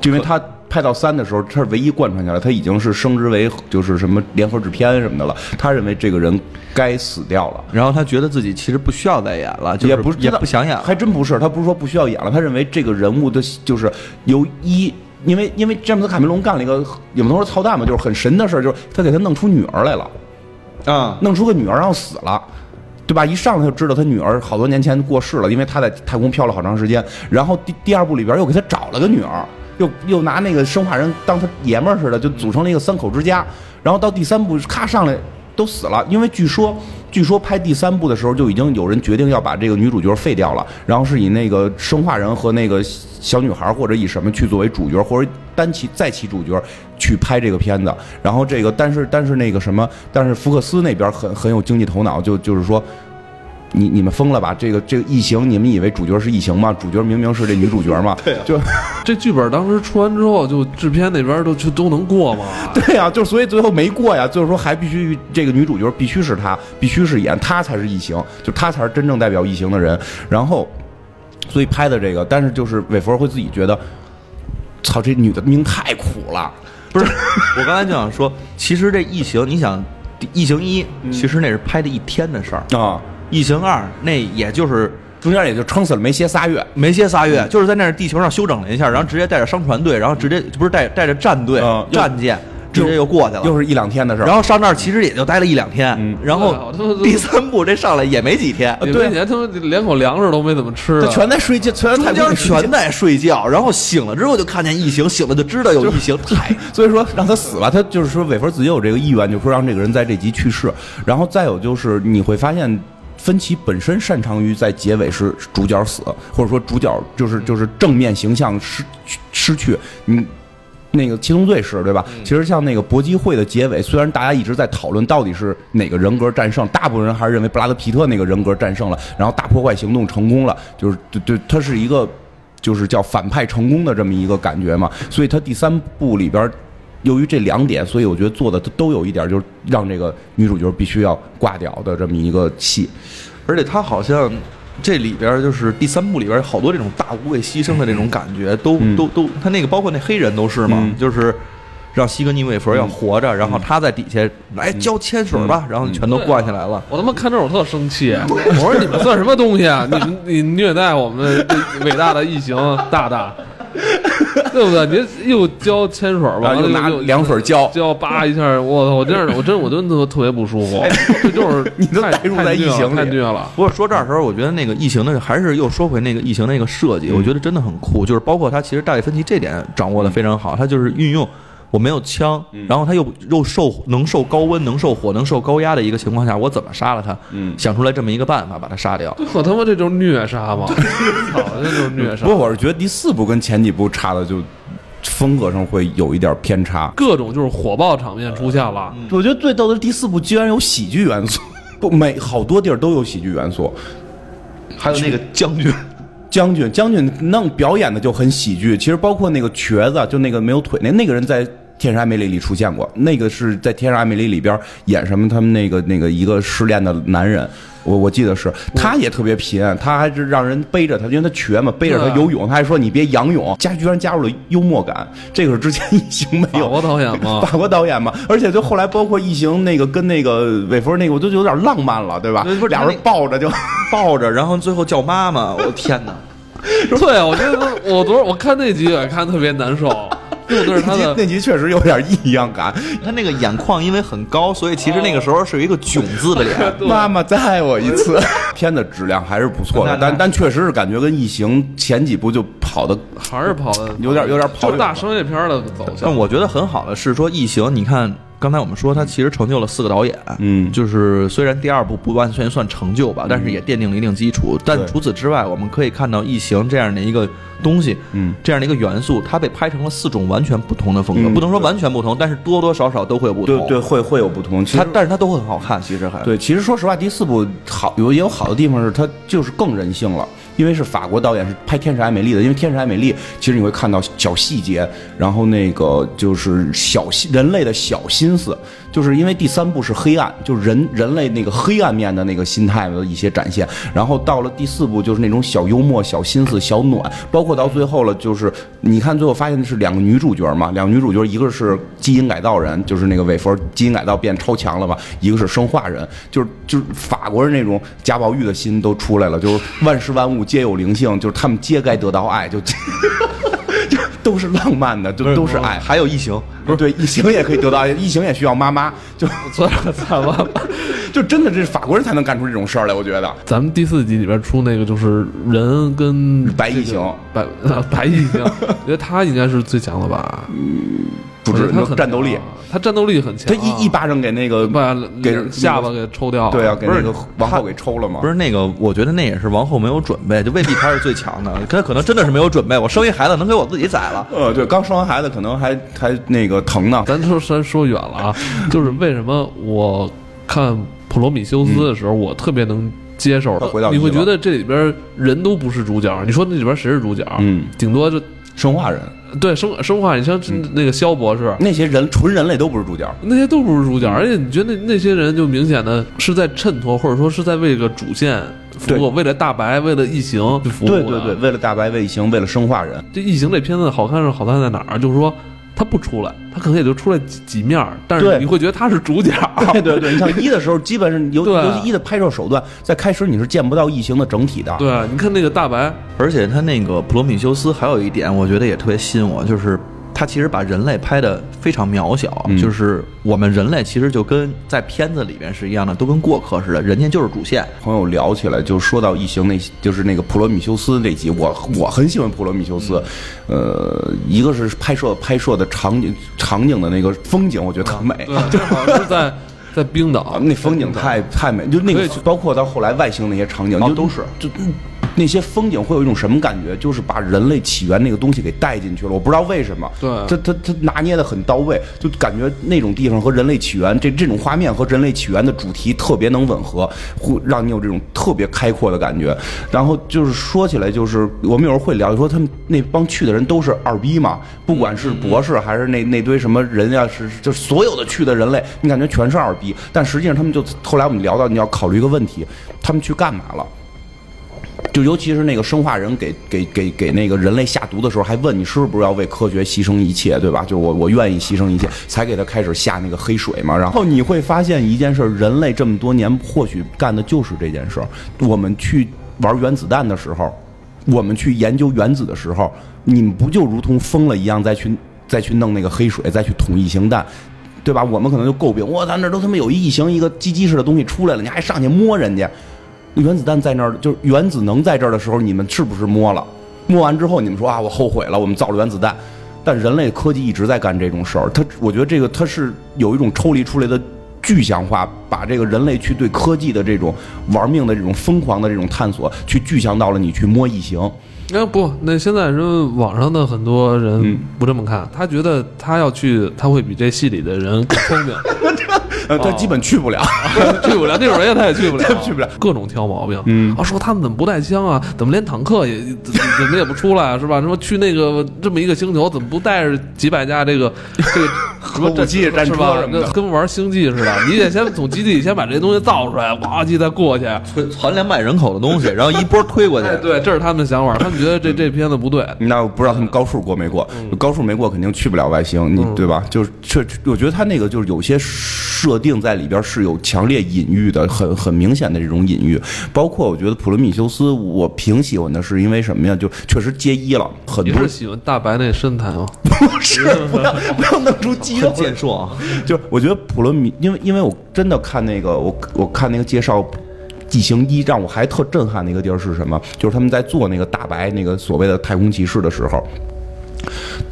就因为他拍到三的时候，他是唯一贯穿下来，他已经是升职为就是什么联合制片什么的了，他认为这个人该死掉了。然后他觉得自己其实不需要再演了，就是也不也不想演了。还真不是，他不是说不需要演了，他认为这个人物的就是由一，因为因为詹姆斯卡梅隆干了一个也不能说操蛋吧，就是很神的事儿，就是他给他弄出女儿来了，啊，弄出个女儿然后死了。对吧？一上来就知道他女儿好多年前过世了，因为他在太空漂了好长时间。然后第第二部里边又给他找了个女儿，又又拿那个生化人当他爷们儿似的，就组成了一个三口之家。然后到第三部，咔上来都死了，因为据说据说拍第三部的时候就已经有人决定要把这个女主角废掉了，然后是以那个生化人和那个小女孩或者以什么去作为主角，或者单起再起主角去拍这个片子。然后这个但是但是那个什么，但是福克斯那边很很有经济头脑，就就是说。你你们疯了吧？这个这个异形，你们以为主角是异形吗？主角明明是这女主角嘛。对、就这剧本当时出完之后，就制片那边都就都能过吗？对呀、就所以最后没过呀。就是说还必须这个女主角必须是她，必须是演她才是异形，就她才是真正代表异形的人。然后，所以拍的这个，但是就是韦佛会自己觉得，操，这女的命太苦了。不是，我刚才就想说，其实这异形，你想，异形一其实那是拍的一天的事儿，啊，异形二那也就是中间也就撑死了没歇仨月。没歇仨月，就是在那儿地球上休整了一下，然后直接带着商船队，然后直接不是带带着战队、嗯战舰，直接又过去了。又是一两天的事儿。然后上那儿其实也就待了一两天，然后第三部这上来也没几天，对。连他们连口粮食都没怎么吃他，全在睡觉，全在中间全在睡觉，然后醒了之后就看见异形，醒了就知道有异形，太所以说让他死吧，他就是说韦弗自己有这个意愿，就说让这个人在这集去世。然后再有就是你会发现，芬奇本身擅长于在结尾是主角死，或者说主角就是就是正面形象失失去，嗯。那个七宗罪是对吧？其实像那个搏击会的结尾，虽然大家一直在讨论到底是哪个人格战胜，大部分人还是认为布拉德皮特那个人格战胜了，然后大破坏行动成功了，就是对对，他是一个就是叫反派成功的这么一个感觉嘛。所以他第三部里边，由于这两点，所以我觉得做的都都有一点，就是让这个女主角必须要挂掉的这么一个戏。而且他好像这里边就是第三部里边好多这种大无畏牺牲的这种感觉，都、嗯都都，他那个包括那黑人都是嘛，嗯就是让西格尼韦佛要活着，然后他在底下来交铅水吧，然后全都灌下来了。我他妈看这我特生气，我说你们算什么东西啊？你们你虐待我们伟大的异形大大，对不对？您又浇铅水吧，然后又拿凉水浇浇，叭一下，我操！我真是我真我真的特别不舒服，这就是 你都太带入在太虐了异形里太虐了。不过说这儿的时候，我觉得那个疫情的还是又说回那个疫情那个设计，我觉得真的很酷，就是包括他其实大卫芬奇这点掌握的非常好，他就是运用。我没有枪，然后他又又受能受高温、能受火、能受高压的一个情况下，我怎么杀了他？嗯想出来这么一个办法把他杀掉。我他妈这就是虐杀嘛！操，这就是虐杀不。过我是觉得第四部跟前几部差的就风格上会有一点偏差。各种就是火爆场面出现了，我觉得最逗的是第四部居然有喜剧元素，不每好多地儿都有喜剧元素。还有那个将军，将军，将军弄表演的就很喜剧。其实包括那个瘸子，就那个没有腿那那个人在《天使艾米丽》里出现过，那个是在《天使艾米丽》里边演什么？他们那个那个一个失恋的男人，我我记得是，他也特别贫，他还是让人背着他，因为他瘸嘛，背着他游泳，他还说你别仰泳，加居然加入了幽默感，这个是之前异形没有。法国导演吗，法国导演嘛，而且就后来包括异形那个跟那个韦弗那个，我就有点浪漫了，对吧对不？是俩人抱着就。抱着，然后最后叫妈妈，我天哪！对，我觉得我昨儿我看那集也看得特别难受，用的是他那集的那集确实有点异样感。他那个眼眶因为很高，所以其实那个时候是一个囧字的脸。妈妈再爱我一次。片子质量还是不错的，但但确实是感觉跟异形前几部就跑的还是跑的有点有点跑就大商业片的走向。但我觉得很好的是说，《异形》，你看刚才我们说他其实成就了四个导演，嗯就是虽然第二部不完全算成就吧，但是也奠定了一定基础。但除此之外，我们可以看到《异形》这样的一个东西，嗯，这样的一个元素，它被拍成了四种完全不同的风格，嗯不能说完全不同，但是多多少少都会有不同。对对，会会有不同。其实它但是它都会很好看，其实还对，其实说实话，第四部好有也有好的地方是它就是更人性了。因为是法国导演是拍《天使爱美丽》的，因为《天使爱美丽》其实你会看到小细节，然后那个就是小心人类的小心思，就是因为第三部是黑暗，就是人人类那个黑暗面的那个心态的一些展现，然后到了第四部就是那种小幽默、小心思、小暖，包括到最后了，就是你看最后发现的是两个女主角嘛，两个女主角一个是基因改造人，就是那个韦佛基因改造变超强了嘛，一个是生化人，就是就是法国人那种贾宝玉的心都出来了，就是万事万物皆有灵性，就是他们皆该得到爱，就都是浪漫的，就都是爱。还有异形，不对，异形也可以得到爱，异形也需要妈妈，就做了算了，就真的这是法国人才能干出这种事儿来，我觉得。咱们第四集里边出那个就是人跟白异形。白白异形，我觉得他应该是最强的吧？不是我觉得他很战斗力，他战斗力很强他啊，一一巴掌给那个把给下巴给抽掉了，对啊，给不是那个王后给抽了嘛。不是那个，我觉得那也是王后没有准备，就未必他是最强的，她可能真的是没有准备。我生一孩子能给我自己宰了，呃，对，刚生完孩子可能还还那个疼呢。咱说咱说远了啊，就是为什么我看《普罗米修斯》的时候，我特别能接受他回到你会觉得这里边人都不是主角，你说那里边谁是主角？嗯，顶多就生化人对生生化，你像那个肖博士。那些人纯人类都不是主角。那些都不是主角，而且你觉得那那些人就明显的是在衬托，或者说是在为个主线服务，为了大白，为了异形去服务。对对对，为了大白为异形，为了生化人，这异形这片子好看是好看在哪儿？就是说他不出来，他可能也就出来几几面儿，但是你会觉得他是主角。对对对，你像一的时候，基本上尤对尤其一的拍摄手段，在开始你是见不到异形的整体的。对，你看那个大白，而且他那个普罗米修斯还有一点，我觉得也特别吸引我，就是他其实把人类拍的非常渺小，嗯。就是我们人类其实就跟在片子里边是一样的，都跟过客似的，人家就是主线。朋友聊起来，就说到异形那，就是那个普罗米修斯那集，我我很喜欢普罗米修斯，呃，一个是拍摄拍摄的场景场景的那个风景，我觉得特美，对，好像是在 在冰岛。啊，，那风景太太美，就那个包括到后来外星那些场景，就哦都是。就那些风景会有一种什么感觉？就是把人类起源那个东西给带进去了，我不知道为什么。对他他他拿捏的很到位，就感觉那种地方和人类起源这这种画面和人类起源的主题特别能吻合，会让你有这种特别开阔的感觉。然后就是说起来，就是我们有时候会聊，就说他们那帮去的人都是二逼嘛，不管是博士还是那那堆什么人呀，是就所有的去的人类，你感觉全是二逼，但实际上他们就后来我们聊到，你要考虑一个问题，他们去干嘛了？就尤其是那个生化人给给给给那个人类下毒的时候，还问你是不是要为科学牺牲一切，对吧？就是我我愿意牺牲一切，才给他开始下那个黑水嘛。然后你会发现一件事，人类这么多年或许干的就是这件事。我们去玩原子弹的时候，我们去研究原子的时候，你们不就如同疯了一样再去再去弄那个黑水，再去捅异形弹？对吧？我们可能就诟病，我操，那都他妈有一异形一个鸡鸡似的东西出来了，你还上去摸人家？原子弹在那儿，就是原子能在这儿的时候，你们是不是摸了？摸完之后，你们说啊，我后悔了，我们造了原子弹。但人类科技一直在干这种事儿，它，我觉得这个它是有一种抽离出来的具象化，把这个人类去对科技的这种玩命的这种疯狂的这种探索，去具象到了你去摸异形。那不，那现在人网上的很多人嗯不这么看，他觉得他要去，他会比这戏里的人更聪明，呃，他基本去不了。去不了那种人他也去不了，去不了，各种挑毛病。嗯啊，说他们怎么不带枪啊？怎么连坦克也怎怎么也不出来啊？是吧？什么去那个这么一个星球，怎么不带着几百架这个这个 什么核武器战车是吧什？么的跟跟玩星际似的，你得先从基地先把这些东西造出来，哇唧再过去。存存两百人口的东西，然后一波推过去。哎，对，这是他们的想法，他们觉得这这片子不对。那我不知道他们高数过没过，嗯高数没过肯定去不了外星，你对吧？就是确，我觉得他那个就是有些设定在里边是有强烈隐喻的，很很明显的这种隐喻。包括我觉得普罗米修斯，我挺喜欢的，是因为什么呀？就确实接一了，很多你是喜欢大白那身材吗？不是不要不要弄出肌肉来健硕啊，就我觉得普罗米，因为因为我真的看那个，我我看那个介绍。异形一让我还特震撼的一个地儿是什么？就是他们在做那个大白那个所谓的太空骑士的时候，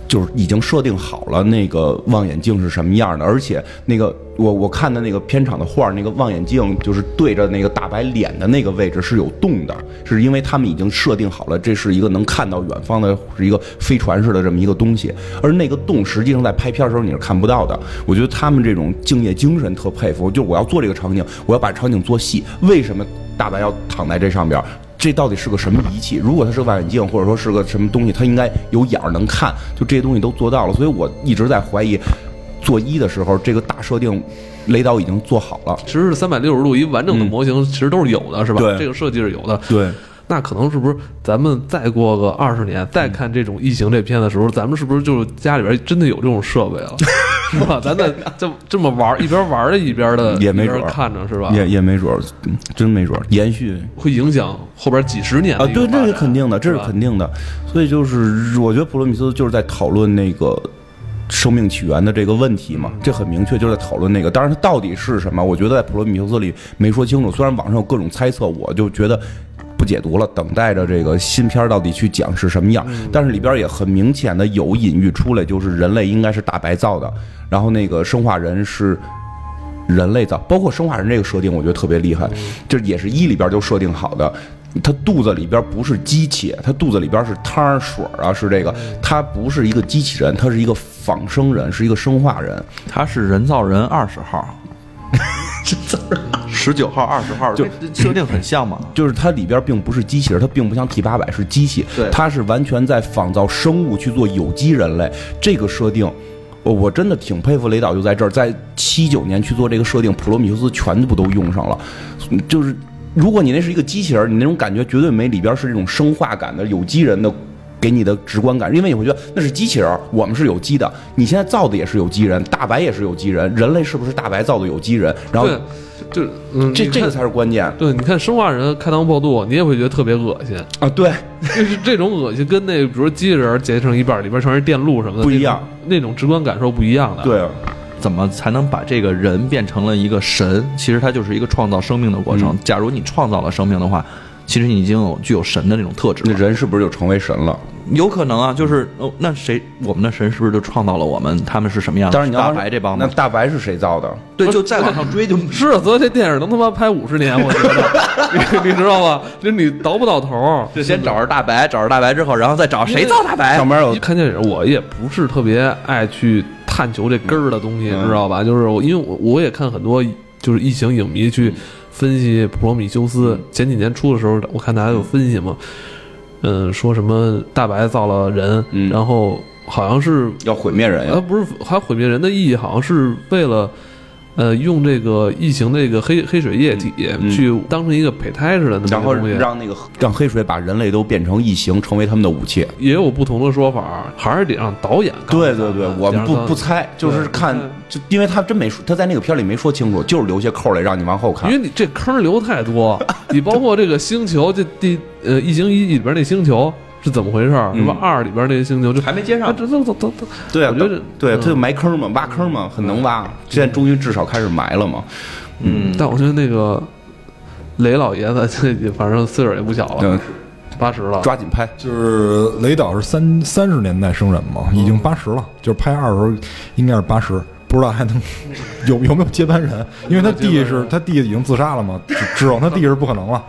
就是已经设定好了那个望远镜是什么样的，而且那个我我看的那个片场的画，那个望远镜就是对着那个大白脸的那个位置是有洞的，是因为他们已经设定好了，这是一个能看到远方的，是一个飞船似的这么一个东西，而那个洞实际上在拍片的时候你是看不到的。我觉得他们这种敬业精神特佩服，就我要做这个场景，我要把场景做细，为什么大白要躺在这上边？这到底是个什么仪器？如果它是个望远镜，或者说是个什么东西，它应该有眼儿能看，就这些东西都做到了。所以我一直在怀疑，做一的时候这个大设定，雷导已经做好了。其实是三百六十度一完整的模型，其实都是有的，是吧？对这个设计是有的。对，那可能是不是咱们再过个二十年，再看这种异形这片的时候，咱们是不是就是家里边真的有这种设备了，是吧？咱再这这么玩，一边玩着一边的，也没准看着是吧？也也没准儿，嗯真没准儿延续会影响后边几十年啊，对，这是肯定的，这是肯定的。所以就是，我觉得普罗米修斯就是在讨论那个生命起源的这个问题嘛，这很明确，就是在讨论那个。当然，它到底是什么，我觉得在普罗米修斯里没说清楚。虽然网上有各种猜测，我就觉得。不解读了，等待着这个新片到底去讲是什么样。但是里边也很明显的有隐喻出来，就是人类应该是大白造的，然后那个生化人是人类造，包括生化人这个设定，我觉得特别厉害，这也是一里边就设定好的。他肚子里边不是机器，他肚子里边是汤水啊，是这个，他不是一个机器人，他是一个仿生人，是一个生化人。他是人造人二十号，十九号、二十号，就设定很像嘛。就是它里边并不是机器人，它并不像 T 八百是机器对，它是完全在仿造生物去做有机人类。这个设定，我我真的挺佩服雷导，就在这儿，在七九年去做这个设定，普罗米修斯全部都用上了。就是如果你那是一个机器人，你那种感觉绝对没里边是这种生化感的有机人的。给你的直观感，因为你会觉得那是机器人，我们是有机的。你现在造的也是有机人，大白也是有机人，人类是不是大白造的有机人？然后对，就嗯，这这个才是关键对，你看生化人开膛破肚，你也会觉得特别恶心。啊！对，就是这种恶心，跟那比如说机器人截成一半，里边全是电路什么的，不一样那，那种直观感受不一样的。，对，怎么才能把这个人变成了一个神？其实它就是一个创造生命的过程。假如你创造了生命的话，其实你已经有具有神的那种特质。那人是不是就成为神了？有可能啊，就是哦，那谁我们的神是不是就创造了我们？他们是什么样的？当然你要大白这帮那？大白是谁造的？对，就再往上追就。是，所以这电影能他妈拍五十年，我觉得，你你知道吗？就是你倒不到头。就先找着大白，找着大白之后，然后再找谁造大白上。边有看电影，我也不是特别爱去探求这根儿的东西，嗯知道吧？就是我，因为我我也看很多就是异形影迷去分析普罗米修斯。前几年出的时候，我看大家有分析嘛，嗯，说什么大白造了人，嗯然后好像是要毁灭人呀。它不是还毁灭人的意义，好像是为了。呃，用这个异形这个黑黑水液体嗯去当成一个胚胎似的那然后让那个让黑水把人类都变成异形，成为他们的武器。也有不同的说法，还是得让导演对对对，我们不不猜，就是看，就因为他真没说，他在那个片里没说清楚，就是留下扣来让你往后看因。为你这坑留太多，你包括这个星球，这第呃《异形一》里边那星球是怎么回事儿？嗯是吧？二里边那些星球就还没接上啊这这这这这，对啊，我觉得对，嗯他就埋坑嘛，挖坑嘛，很能挖。现在终于至少开始埋了嘛。嗯，但我觉得那个雷老爷子这反正岁数也不小了嗯，，八十了，抓紧拍。就是雷导是三三十年代生人嘛，已经八十了，就是拍二的时候应该是八十，不知道还能有有没有接班人，因为他弟是他弟已经自杀了嘛，指指望他弟是不可能了，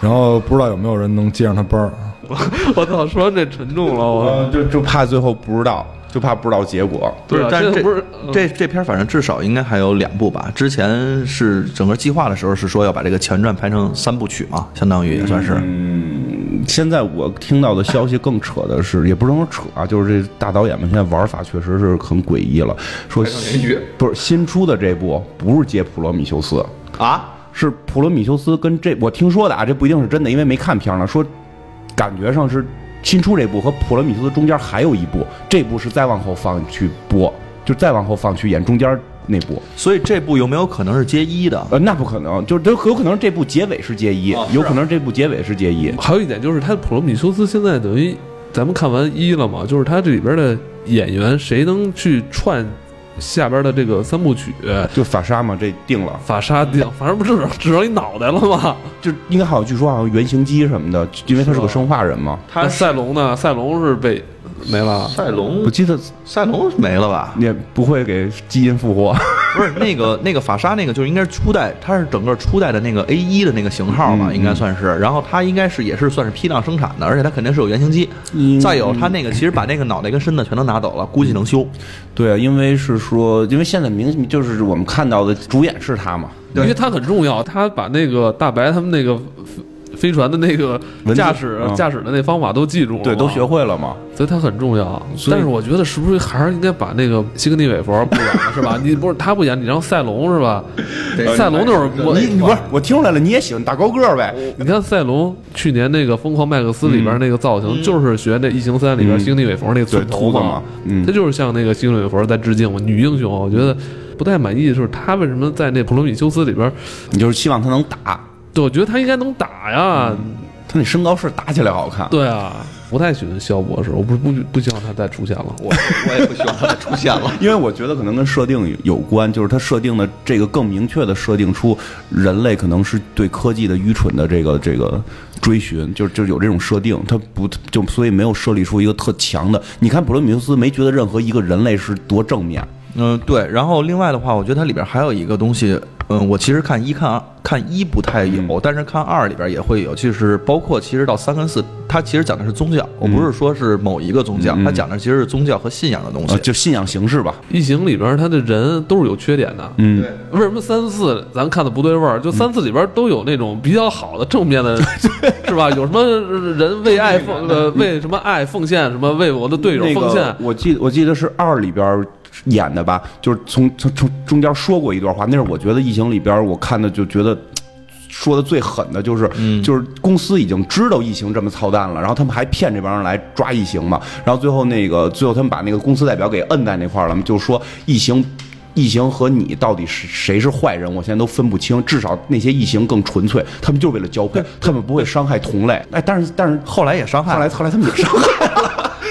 然后不知道有没有人能接上他班儿。我操，说完这沉重了，我呃，就就怕最后不知道，就怕不知道结果。对啊，但是这这不是这这片儿反正至少应该还有两部吧。之前是整个计划的时候是说要把这个前传拍成三部曲嘛，相当于也算是。嗯，现在我听到的消息更扯的是，也不能说扯啊，就是这大导演们现在玩法确实是很诡异了。说不是新出的这部不是接普罗米修斯，啊，是普罗米修斯跟这我听说的啊，这不一定是真的，因为没看片儿呢。说感觉上是新出这部和普罗米修斯中间还有一部，这部是再往后放去播，就再往后放去演中间那部。所以这部有没有可能是接一的？呃，那不可能，就是有可能这部结尾是接一，哦啊有可能这部结尾是接一。还有一点就是，他普罗米修斯现在等于咱们看完一了嘛，就是他这里边的演员谁能去串下边的这个三部曲？就法沙嘛，这定了，法沙定，反正不是只剩一脑袋了吗？就应该好像据说好像原型机什么的，因为他是个生化人嘛。他赛龙呢？赛龙是被没了。赛龙我记得赛龙没了吧？也不会给基因复活。不是那个那个法沙那个，就是应该是初代，它是整个初代的那个 A 一的那个型号嘛，嗯应该算是。然后它应该是也是算是批量生产的，而且它肯定是有原型机。嗯再有它那个其实把那个脑袋跟身子全都拿走了，估计能修。对啊，因为是说，因为现在明就是我们看到的主演是他嘛，因为他很重要，他把那个大白他们那个飞船的那个驾驶嗯驾驶的那方法都记住了，对，都学，会了嘛。所以它很重要。但是我觉得是不是还是应该把那个西格尼韦佛不演了是吧？你不是他不演，你让赛龙是吧？赛龙那会儿我你你不是我听出来了，你也喜欢大高个儿呗？你看赛龙去年那个《疯狂麦克斯》里边那个造型，就是学那《异形三》里边西格尼韦佛那个寸头对秃子嘛嗯他就是向那个星际韦佛在致敬嘛。女英雄，我觉得不太满意的是他为什么在那《普罗米修斯》里边，你就是希望他能打，对，我觉得他应该能打呀。他那身高是打起来好看。对啊，不太喜欢肖博士，我不不不希望他再出现了。我我也不希望他再出现了。因为我觉得可能跟设定有关，就是他设定的这个更明确的设定出人类可能是对科技的愚蠢的这个这个追寻，就就有这种设定，他不就所以没有设立出一个特强的。你看普罗米修斯没觉得任何一个人类是多正面，嗯，对。然后另外的话，我觉得它里边还有一个东西，嗯，我其实看一看二看一不太有，但是看二里边也会有，就是包括其实到三跟四，它其实讲的是宗教，我不是说是某一个宗教，嗯它讲的其实是宗教和信仰的东西呃，。就信仰形式吧。异形里边他的人都是有缺点的，嗯，为什么三四咱看的不对味儿？就三四里边都有那种比较好的正面的，是吧？有什么人为爱奉呃为什么爱奉献，什么为我的队友奉献个，我记我记得是二里边演的吧，就是从从从中间说过一段话，那是我觉得异形里边我看的就觉得。说的最狠的就是，就是公司已经知道异形这么操蛋了，然后他们还骗这帮人来抓异形嘛，然后最后那个最后他们把那个公司代表给摁在那块儿了嘛，就说异形。异形和你到底是谁是坏人？我现在都分不清。至少那些异形更纯粹，他们就是为了交配，他们不会伤害同类。哎，但是但是后来也伤害，后来后来他们也伤害了，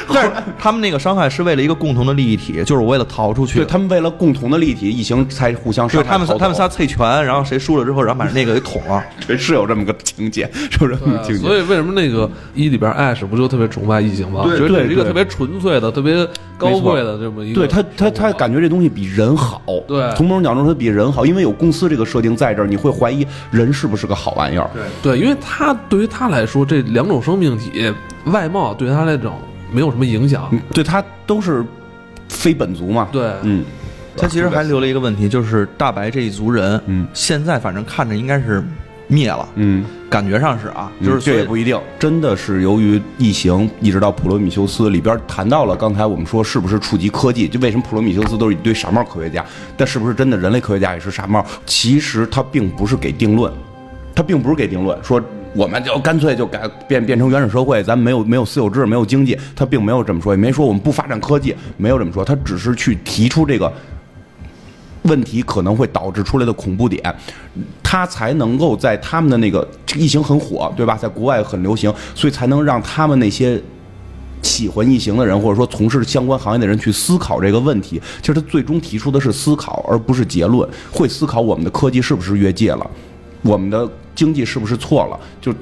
但是他们那个伤害是为了一个共同的利益体，就是我为了逃出去对。他们为了共同的利益体，异形才互相伤害。对他们仨，他们仨脆拳，然后谁输了之后，然后把那个给捅了。对 是有这么个情节，是有这么个情节。所以为什么那个一里边艾什不就特别崇拜异形吗？对觉得是一个特别纯粹的、特别高贵的这么一个。对他，他他感觉这东西比人好。对从某种角度说，它比人好，因为有公司这个设定在这儿，你会怀疑人是不是个好玩意儿。对，因为他对于他来说，这两种生命体外貌对他来讲没有什么影响。嗯，对他都是非本族嘛。对，嗯，他其实还留了一个问题，就是大白这一族人，嗯现在反正看着应该是灭了，嗯，感觉上是啊，就就是这也不一定，真的是由于异形一直到普罗米修斯里边谈到了，刚才我们说是不是触及科技？就为什么普罗米修斯都是一堆傻帽科学家，但是不是真的人类科学家也是傻帽？其实他并不是给定论，他并不是给定论说。我们就干脆就改变变成原始社会，咱没有没有私有制，没有经济，他并没有这么说，也没说我们不发展科技，没有这么说，他只是去提出这个问题可能会导致出来的恐怖点，他才能够在他们的那个异形很火，对吧？在国外很流行，所以才能让他们那些喜欢异形的人，或者说从事相关行业的人去思考这个问题。其实他最终提出的是思考，而不是结论。会思考我们的科技是不是越界了，我们的经济是不是错了，就。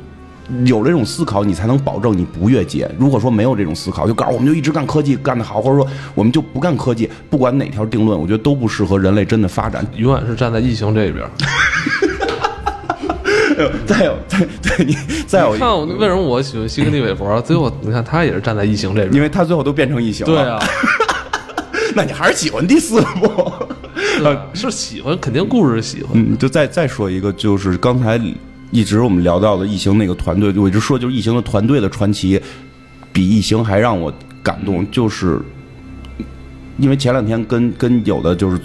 有了这种思考，你才能保证你不越界。如果说没有这种思考，就告诉我们就一直干科技干得好，或者说我们就不干科技，不管哪条定论，我觉得都不适合人类真的发展。永远是站在异形这边。再有，再再你再有一看我为什么我喜欢西格尼韦佛？最后你看他也是站在异形这边。因为他最后都变成异形了。对啊，那你还是喜欢第四部。对是喜欢，肯定故事是喜欢。嗯，就再再说一个，就是刚才一直我们聊到的异形那个团队，我一直说就是异形的团队的传奇，比异形还让我感动，就是因为前两天跟跟有的就是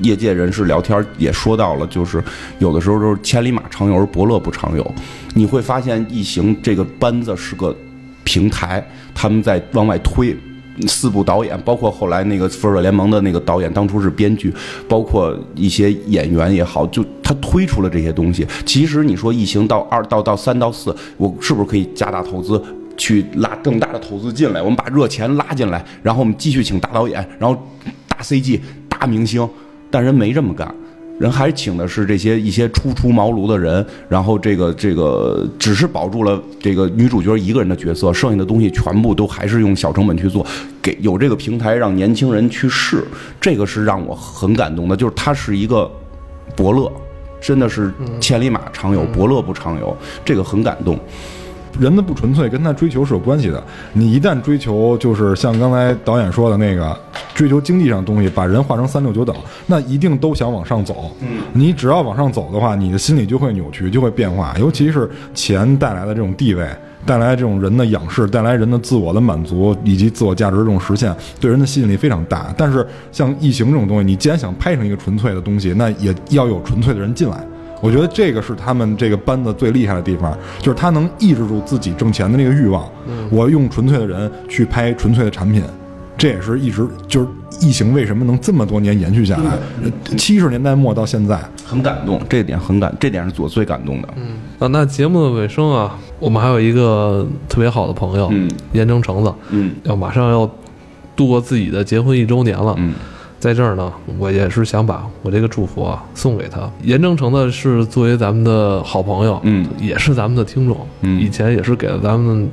业界人士聊天，也说到了，就是有的时候就是千里马常有，而伯乐不常有。你会发现异形这个班子是个平台，他们在往外推。四部导演，包括后来那个《复仇者联盟》的那个导演，当初是编剧，包括一些演员也好，就他推出了这些东西。其实你说《异形》到二到到三到四，我是不是可以加大投资，去拉更大的投资进来？我们把热钱拉进来，然后我们继续请大导演，然后大 CG、大明星，但人没这么干。人还请的是这些一些初出茅庐的人，然后这个这个只是保住了这个女主角一个人的角色，剩下的东西全部都还是用小成本去做，给有这个平台让年轻人去试，这个是让我很感动的，就是它是一个伯乐，真的是千里马常有，伯乐不常有，这个很感动。人的不纯粹跟他追求是有关系的。你一旦追求，就是像刚才导演说的那个，追求经济上的东西，把人划成三六九等，那一定都想往上走。嗯，你只要往上走的话，你的心理就会扭曲，就会变化，尤其是钱带来的这种地位。带来这种人的仰视，带来人的自我的满足以及自我价值这种实现，对人的吸引力非常大。但是像异形这种东西，你既然想拍成一个纯粹的东西，那也要有纯粹的人进来。我觉得这个是他们这个班子最厉害的地方，就是他能抑制住自己挣钱的那个欲望。我用纯粹的人去拍纯粹的产品，这也是一直就是疫情为什么能这么多年延续下来，七十年代末到现在。很感动，这点很感，这点是我最感动的。嗯啊，那节目的尾声啊，我们还有一个特别好的朋友，嗯，盐城橙子，嗯，要马上要度过自己的结婚一周年了，嗯，在这儿呢，我也是想把我这个祝福啊送给他。严正成呢是作为咱们的好朋友，嗯也是咱们的听众，嗯以前也是给了咱们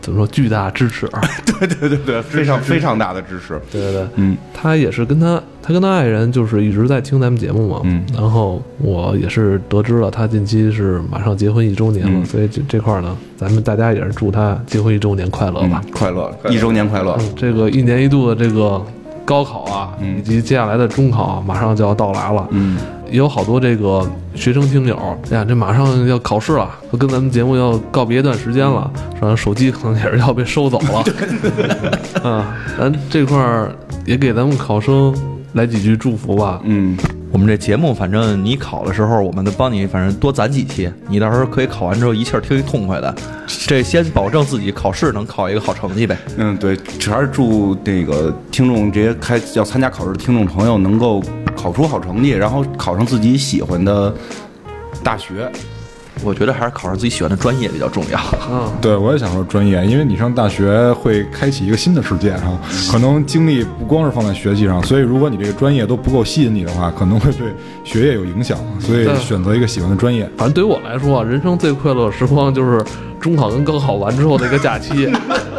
怎么说巨大支持，对对对对，非常非常大的支持。对对对，嗯他也是跟他他跟他爱人就是一直在听咱们节目嘛，嗯然后我也是得知了他近期是马上结婚一周年了，嗯所以这这块儿呢，咱们大家也是祝他结婚一周年快乐吧。嗯，快乐，一周年快乐。嗯，这个一年一度的这个高考啊，嗯以及接下来的中考啊马上就要到来了，嗯，也有好多这个学生听友，哎呀，这马上要考试了，都跟咱们节目要告别一段时间了，然后手机可能也是要被收走了。啊，咱这块儿也给咱们考生来几句祝福吧。嗯，我们这节目，反正你考的时候，我们都帮你，反正多攒几期，你到时候可以考完之后一气儿听一痛快的。这先保证自己考试能考一个好成绩呗。嗯，对，主要是祝这个听众这些开要参加考试的听众朋友能够考出好成绩，然后考上自己喜欢的大学。我觉得还是考上自己喜欢的专业比较重要。嗯，对，我也想说专业，因为你上大学会开启一个新的世界哈，可能精力不光是放在学习上，所以如果你这个专业都不够吸引你的话，可能会对学业有影响，所以选择一个喜欢的专业。反正对于我来说啊，人生最快乐的时光就是中考跟高考完之后的一个假期。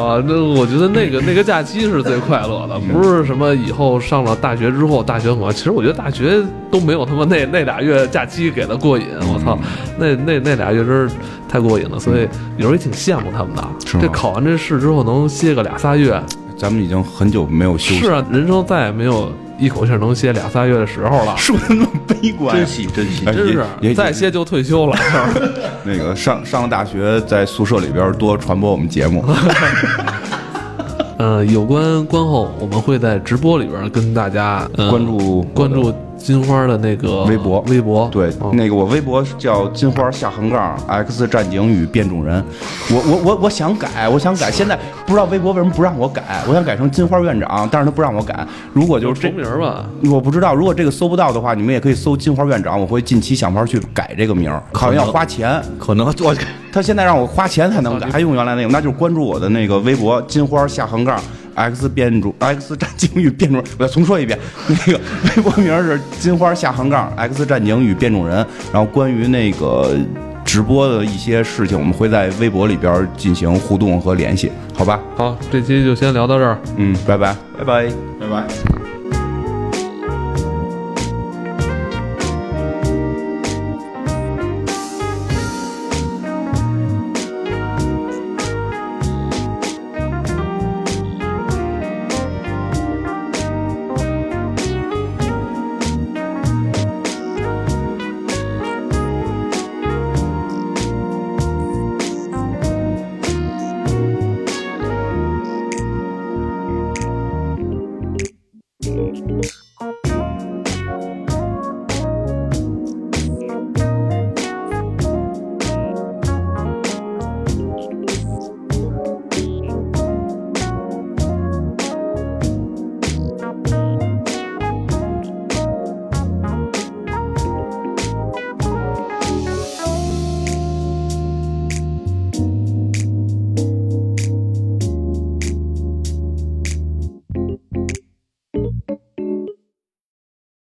啊，那我觉得那个那个假期是最快乐的，不是什么以后上了大学之后，大学很快。其实我觉得大学都没有他妈那 那俩月假期给的过瘾。我操，那那那俩月真是太过瘾了，所以有时候也挺羡慕他们的。这考完这试之后能歇个俩仨月，咱们已经很久没有休息，是啊，人生再也没有一口气能歇俩仨月的时候了。说的那么悲观呀珍惜珍惜哎真是也也再歇就退休了。那个上上了大学，在宿舍里边多传播我们节目。呃，有关观后，我们会在直播里边跟大家、呃关注关注金花的那个微博微博对，嗯那个我微博叫金花下横杠 X 战警与变种人，我我我我想改，我想改，现在不知道微博为什么不让我改，我想改成金花院长，但是他不让我改。如果就是这重名儿吧。我不知道，如果这个搜不到的话，你们也可以搜金花院长，我会近期想法去改这个名儿，好像要花钱。可能我他现在让我花钱才能改，还用原来那个，那就是关注我的那个微博金花下横杠 X 变种 X 战警与变种人，我再重说一遍，那个微博名是金花下横杠 X 战警与变种人，然后关于那个直播的一些事情，我们会在微博里边进行互动和联系，好吧？好，这期就先聊到这儿。嗯，拜拜。拜拜。拜拜。